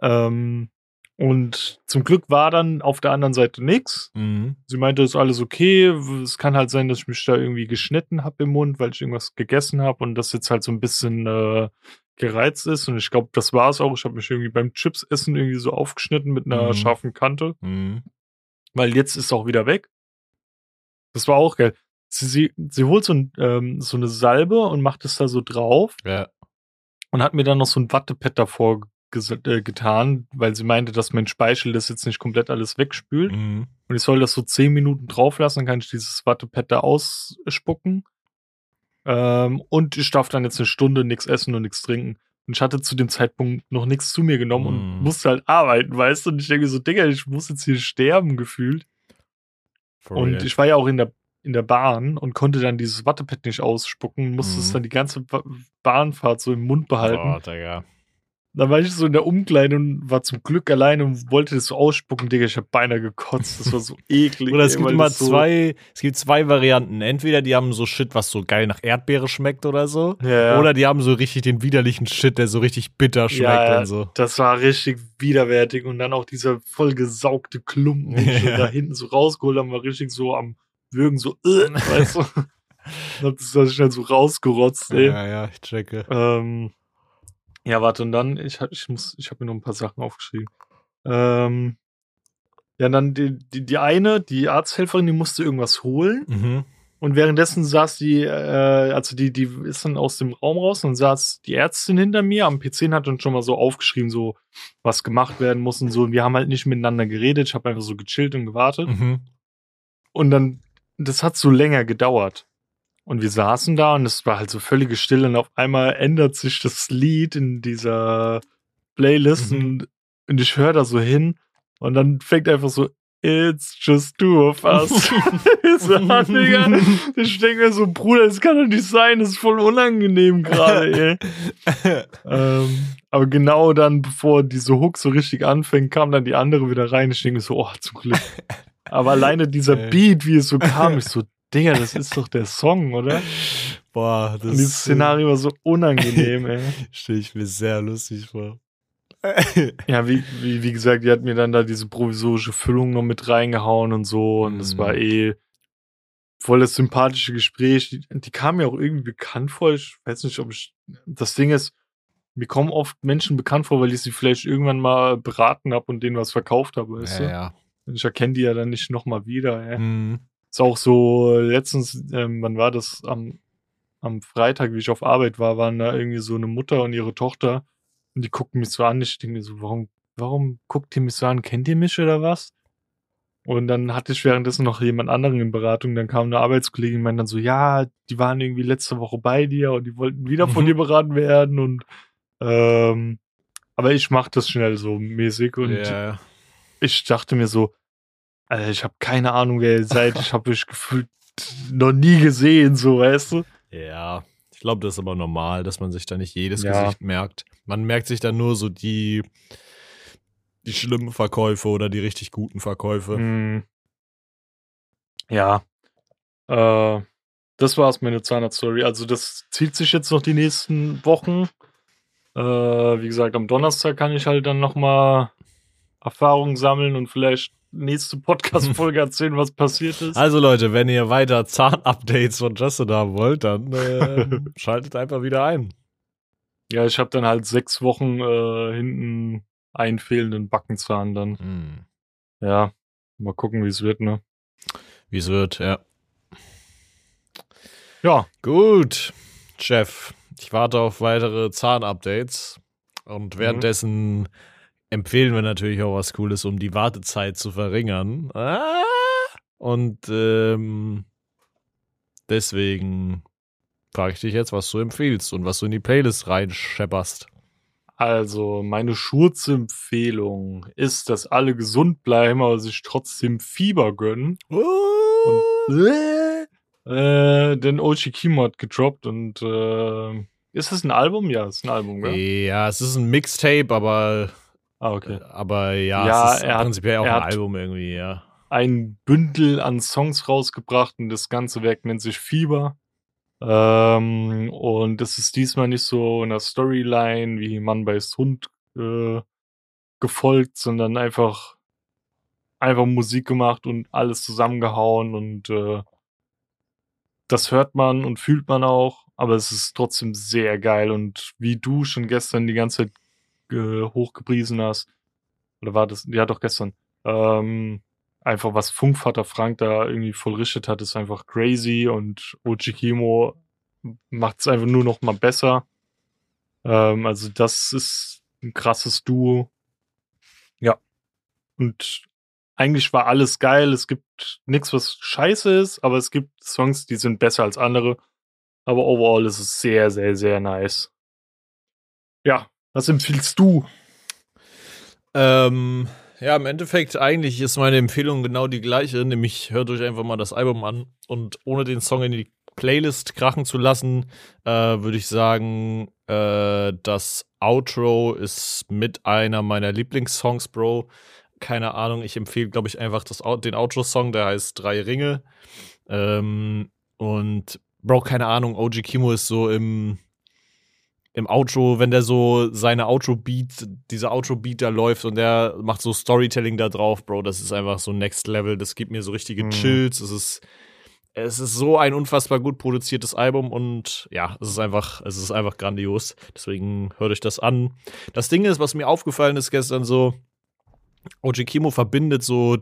Ähm, und zum Glück war dann auf der anderen Seite nichts. Mhm. Sie meinte, ist alles okay. Es kann halt sein, dass ich mich da irgendwie geschnitten habe im Mund, weil ich irgendwas gegessen habe und das jetzt halt so ein bisschen äh, gereizt ist. Und ich glaube, das war es auch. Ich habe mich irgendwie beim Chips-Essen irgendwie so aufgeschnitten mit einer Mhm. scharfen Kante, Mhm. weil jetzt ist es auch wieder weg. Das war auch geil. Sie, sie, sie holt so, ein, ähm, so eine Salbe und macht es da so drauf Ja. und hat mir dann noch so ein Wattepad davor äh, getan, weil sie meinte, dass mein Speichel das jetzt nicht komplett alles wegspült. Mhm. Und ich soll das so 10 Minuten drauf lassen, dann kann ich dieses Wattepad da ausspucken. Ähm, und ich darf dann jetzt eine Stunde nichts essen und nichts trinken. Und ich hatte zu dem Zeitpunkt noch nichts zu mir genommen und Mm. musste halt arbeiten, weißt du? Und ich denke so, Digga, ich muss jetzt hier sterben gefühlt. For und real. ich war ja auch in der, in der Bahn und konnte dann dieses Wattepad nicht ausspucken, musste es Mhm. dann die ganze Ba- Bahnfahrt so im Mund behalten. Boah, Digga. Dann war ich so in der Umkleide und war zum Glück alleine und wollte das so ausspucken, Digga. Ich habe beinahe gekotzt. Das war so [LAUGHS] eklig. Oder es ey, gibt immer so- zwei, es gibt zwei Varianten. Entweder die haben so Shit, was so geil nach Erdbeere schmeckt oder so. Ja. Oder die haben so richtig den widerlichen Shit, der so richtig bitter schmeckt Ja, und so. Das war richtig widerwärtig und dann auch dieser vollgesaugte Klumpen, den ich [LAUGHS] Ja. da hinten so rausgeholt haben, war richtig so am Würgen, so, äh, weißt du. [LAUGHS] Hab das dann schnell so rausgerotzt, ey. Ja, ja, ich checke. Ähm, ja, warte, und dann, ich, ich muss, ich habe mir noch ein paar Sachen aufgeschrieben. Ähm, ja, dann die, die, die eine, die Arzthelferin, die musste irgendwas holen. Mhm. Und währenddessen saß die, äh, also die, die ist dann aus dem Raum raus und saß die Ärztin hinter mir am PC und hat dann schon mal so aufgeschrieben, so was gemacht werden muss und so. Und wir haben halt nicht miteinander geredet. Ich habe einfach so gechillt und gewartet. Mhm. Und dann, das hat so länger gedauert. Und wir saßen da und es war halt so völlige Stille und auf einmal ändert sich das Lied in dieser Playlist Mhm. und, und ich höre da so hin und dann fängt einfach so It's just two of us. [LAUGHS] ich so, Digga. Ich denke mir so, Bruder, das kann doch nicht sein, das ist voll unangenehm gerade, ey. [LAUGHS] ähm, aber genau dann, bevor diese Hook so richtig anfängt, kam dann die andere wieder rein. Ich denke mir so, oh, zum Glück. Aber alleine dieser. Beat, wie es so kam, [LAUGHS] ich so, Digga, das ist doch der Song, oder? Boah, das Und dieses Szenario war so unangenehm, ey. stelle ich mir sehr lustig vor. Ja, wie, wie, wie gesagt, die hat mir dann da diese provisorische Füllung noch mit reingehauen und so. Und das Mhm. war eh voll das sympathische Gespräch. Die, die kam mir auch irgendwie bekannt vor. Ich weiß nicht, ob ich. Das Ding ist, mir kommen oft Menschen bekannt vor, weil ich sie vielleicht irgendwann mal beraten habe und denen was verkauft habe, weißt ja, du? ja. Und Ich erkenne die ja dann nicht nochmal wieder, ey. Mhm. Ist auch so, letztens, ähm, wann war das? Am, am Freitag, wie ich auf Arbeit war, waren da irgendwie so eine Mutter und ihre Tochter. Und die guckten mich so an. Ich denke mir so, warum, warum guckt ihr mich so an? Kennt ihr mich oder was? Und dann hatte ich währenddessen noch jemand anderen in Beratung. Dann kam eine Arbeitskollegin und meinte dann so, ja, die waren irgendwie letzte Woche bei dir und die wollten wieder von Mhm. dir beraten werden. Und ähm, aber ich mach das schnell so mäßig. Und ja. ich dachte mir so, Alter, ich habe keine Ahnung, wer ihr seid. Ich habe euch gefühlt noch nie gesehen, so, weißt du? Ja, ich glaube, das ist aber normal, dass man sich da nicht jedes Ja. Gesicht merkt. Man merkt sich dann nur so die, die schlimmen Verkäufe oder die richtig guten Verkäufe. Hm. Ja. Äh, das war's, meine Zahnarzt-Story. Also, das zieht sich jetzt noch die nächsten Wochen. Äh, wie gesagt, am Donnerstag kann ich halt dann nochmal Erfahrungen sammeln und vielleicht nächste Podcast-Folge [LAUGHS] erzählen, was passiert ist. Also Leute, wenn ihr weiter Zahnupdates von Justin haben wollt, dann äh, [LAUGHS] schaltet einfach wieder ein. Ja, ich habe dann halt sechs Wochen äh, hinten einen fehlenden Backenzahn dann. Hm. Ja, mal gucken, wie es wird, ne? Wie es wird, ja. Ja, Gut, Chef. Ich warte auf weitere Zahnupdates. Und währenddessen mhm. Empfehlen wir natürlich auch was Cooles, um die Wartezeit zu verringern. Ah! Und ähm, deswegen frage ich dich jetzt, was du empfiehlst und was du in die Playlist reinschepperst. Also, meine Schurzempfehlung ist, dass alle gesund bleiben, aber sich trotzdem Fieber gönnen. Oh. Und, äh, äh, denn Ochi Kimo hat gedroppt und äh, ist es ein Album? Ja, es ist ein Album, gell? Ja, es ist ein Mixtape, aber. Ah, okay. Aber ja, ja es ist er hat, prinzipiell auch ein Album irgendwie, ja. Ein Bündel an Songs rausgebracht und das ganze Werk nennt sich Fieber. Ähm, und das ist diesmal nicht so in der Storyline wie Mann beißt Hund äh, gefolgt, sondern einfach, einfach Musik gemacht und alles zusammengehauen und äh, das hört man und fühlt man auch, aber es ist trotzdem sehr geil und wie du schon gestern die ganze Zeit äh, hochgepriesen hast, oder war das, ja doch gestern, ähm, einfach was Funkvater Frank da irgendwie vollrichtet hat, ist einfach crazy und Ochikimo macht es einfach nur noch mal besser. Ähm, also das ist ein krasses Duo. Ja. Und eigentlich war alles geil. Es gibt nichts, was scheiße ist, aber es gibt Songs, die sind besser als andere. Aber overall ist es sehr, sehr, sehr nice. Ja, was empfiehlst du? Ähm, ja, im Endeffekt eigentlich ist meine Empfehlung genau die gleiche, nämlich hört euch einfach mal das Album an und ohne den Song in die Playlist krachen zu lassen, äh, würde ich sagen, äh, das Outro ist mit einer meiner Lieblingssongs, Bro. Keine Ahnung, ich empfehle, glaube ich, einfach das, den Outro-Song, der heißt Drei Ringe. Ähm, und Bro, keine Ahnung, OG Kimo ist so im im Outro, wenn der so seine Outro-Beat, dieser Outro-Beat da läuft und der macht so Storytelling da drauf, Bro, das ist einfach so Next Level. Das gibt mir so richtige mhm. Chills. Es ist, es ist so ein unfassbar gut produziertes Album und ja, es ist einfach, es ist einfach grandios. Deswegen hört euch das an. Das Ding ist, was mir aufgefallen ist gestern so, OG Kimo verbindet so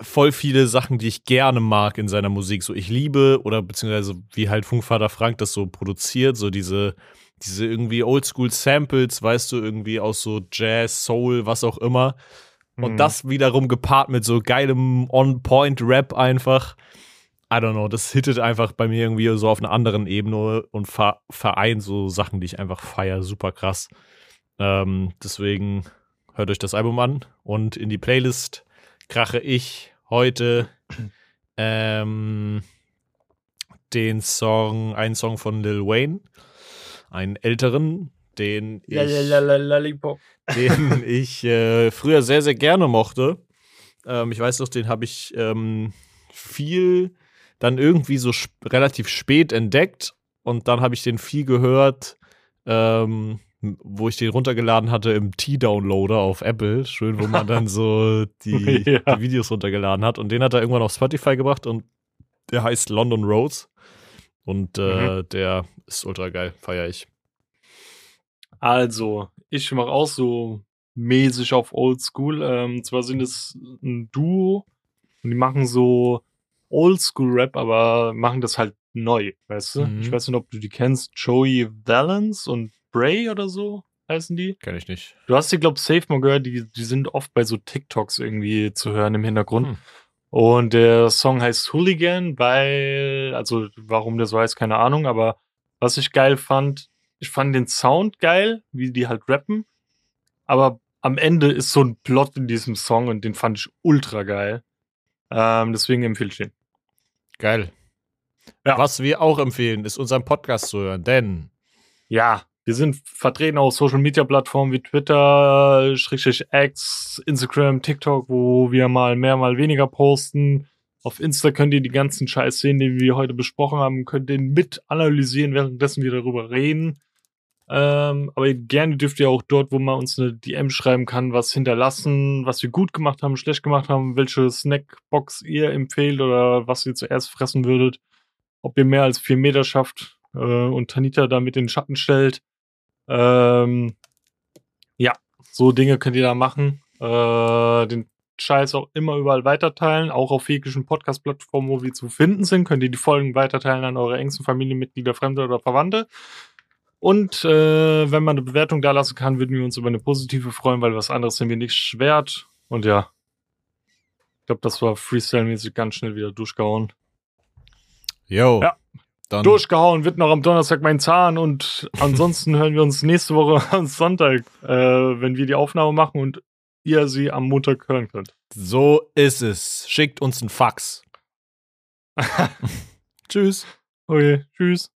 voll viele Sachen, die ich gerne mag in seiner Musik. So, ich liebe oder beziehungsweise wie halt Funkvater Frank das so produziert, so diese, diese irgendwie Oldschool-Samples, weißt du, irgendwie aus so Jazz, Soul, was auch immer. Und mhm. das wiederum gepaart mit so geilem On-Point-Rap einfach. I don't know, das hittet einfach bei mir irgendwie so auf einer anderen Ebene und vereint so Sachen, die ich einfach feiere, super krass. Ähm, deswegen hört euch das Album an und in die Playlist krache ich heute ähm, den Song, einen Song von Lil Wayne, einen älteren, den ich, [LAUGHS] den ich äh, früher sehr, sehr gerne mochte. Ähm, ich weiß noch, den habe ich ähm, viel dann irgendwie so sp relativ spät entdeckt und dann habe ich den viel gehört. Ähm, wo ich den runtergeladen hatte im T-Downloader auf Apple. Schön, wo man dann so [LAUGHS] die, ja. die, Videos runtergeladen hat. Und den hat er irgendwann auf Spotify gebracht und der heißt London Roads. Und äh, mhm. der ist ultra geil, feiere ich. Also, ich mache auch so mäßig auf Oldschool. Ähm, zwar sind es ein Duo und die machen so Oldschool-Rap, aber machen das halt neu, weißt du? Mhm. Ich weiß nicht, ob du die kennst. Joey Valence und Bray oder so heißen die. Kenn ich nicht. Du hast die, glaub safe mal gehört, die, die sind oft bei so TikToks irgendwie zu hören im Hintergrund. Hm. Und der Song heißt Hooligan, weil, also warum der so heißt, keine Ahnung, aber was ich geil fand, ich fand den Sound geil, wie die halt rappen, aber am Ende ist so ein Plot in diesem Song und den fand ich ultra geil. Ähm, deswegen empfehle ich den. Geil. Ja. Was wir auch empfehlen, ist unseren Podcast zu hören, denn ja, wir sind vertreten auf Social Media Plattformen wie Twitter, X, Instagram, TikTok, wo wir mal mehr, mal weniger posten. Auf Insta könnt ihr die ganzen Scheiß sehen, den wir heute besprochen haben, könnt den mit analysieren, währenddessen wir darüber reden. Ähm, aber gerne dürft ihr auch dort, wo man uns eine DM schreiben kann, was hinterlassen, was wir gut gemacht haben, schlecht gemacht haben, welche Snackbox ihr empfehlt oder was ihr zuerst fressen würdet. Ob ihr mehr als vier Meter schafft äh, und Tanita da mit den Schatten stellt. Ähm, ja, so Dinge könnt ihr da machen. Äh, den Scheiß auch immer überall weiterteilen, auch auf jeglichen Podcast-Plattformen, wo wir zu finden sind, könnt ihr die Folgen weiterteilen an eure engsten Familienmitglieder, Fremde oder Verwandte. Und äh, wenn man eine Bewertung da lassen kann, würden wir uns über eine positive freuen, weil was anderes sind wir nicht wert. Und ja, ich glaube, das war Freestyle-mäßig ganz schnell wieder durchgehauen. Jo. Ja. Dann Durchgehauen wird noch am Donnerstag mein Zahn und ansonsten hören wir uns nächste Woche [LAUGHS] am Sonntag, äh, wenn wir die Aufnahme machen und ihr sie am Montag hören könnt. so ist es. Schickt uns einen Fax. [LAUGHS] [LAUGHS] Tschüss. Okay, tschüss.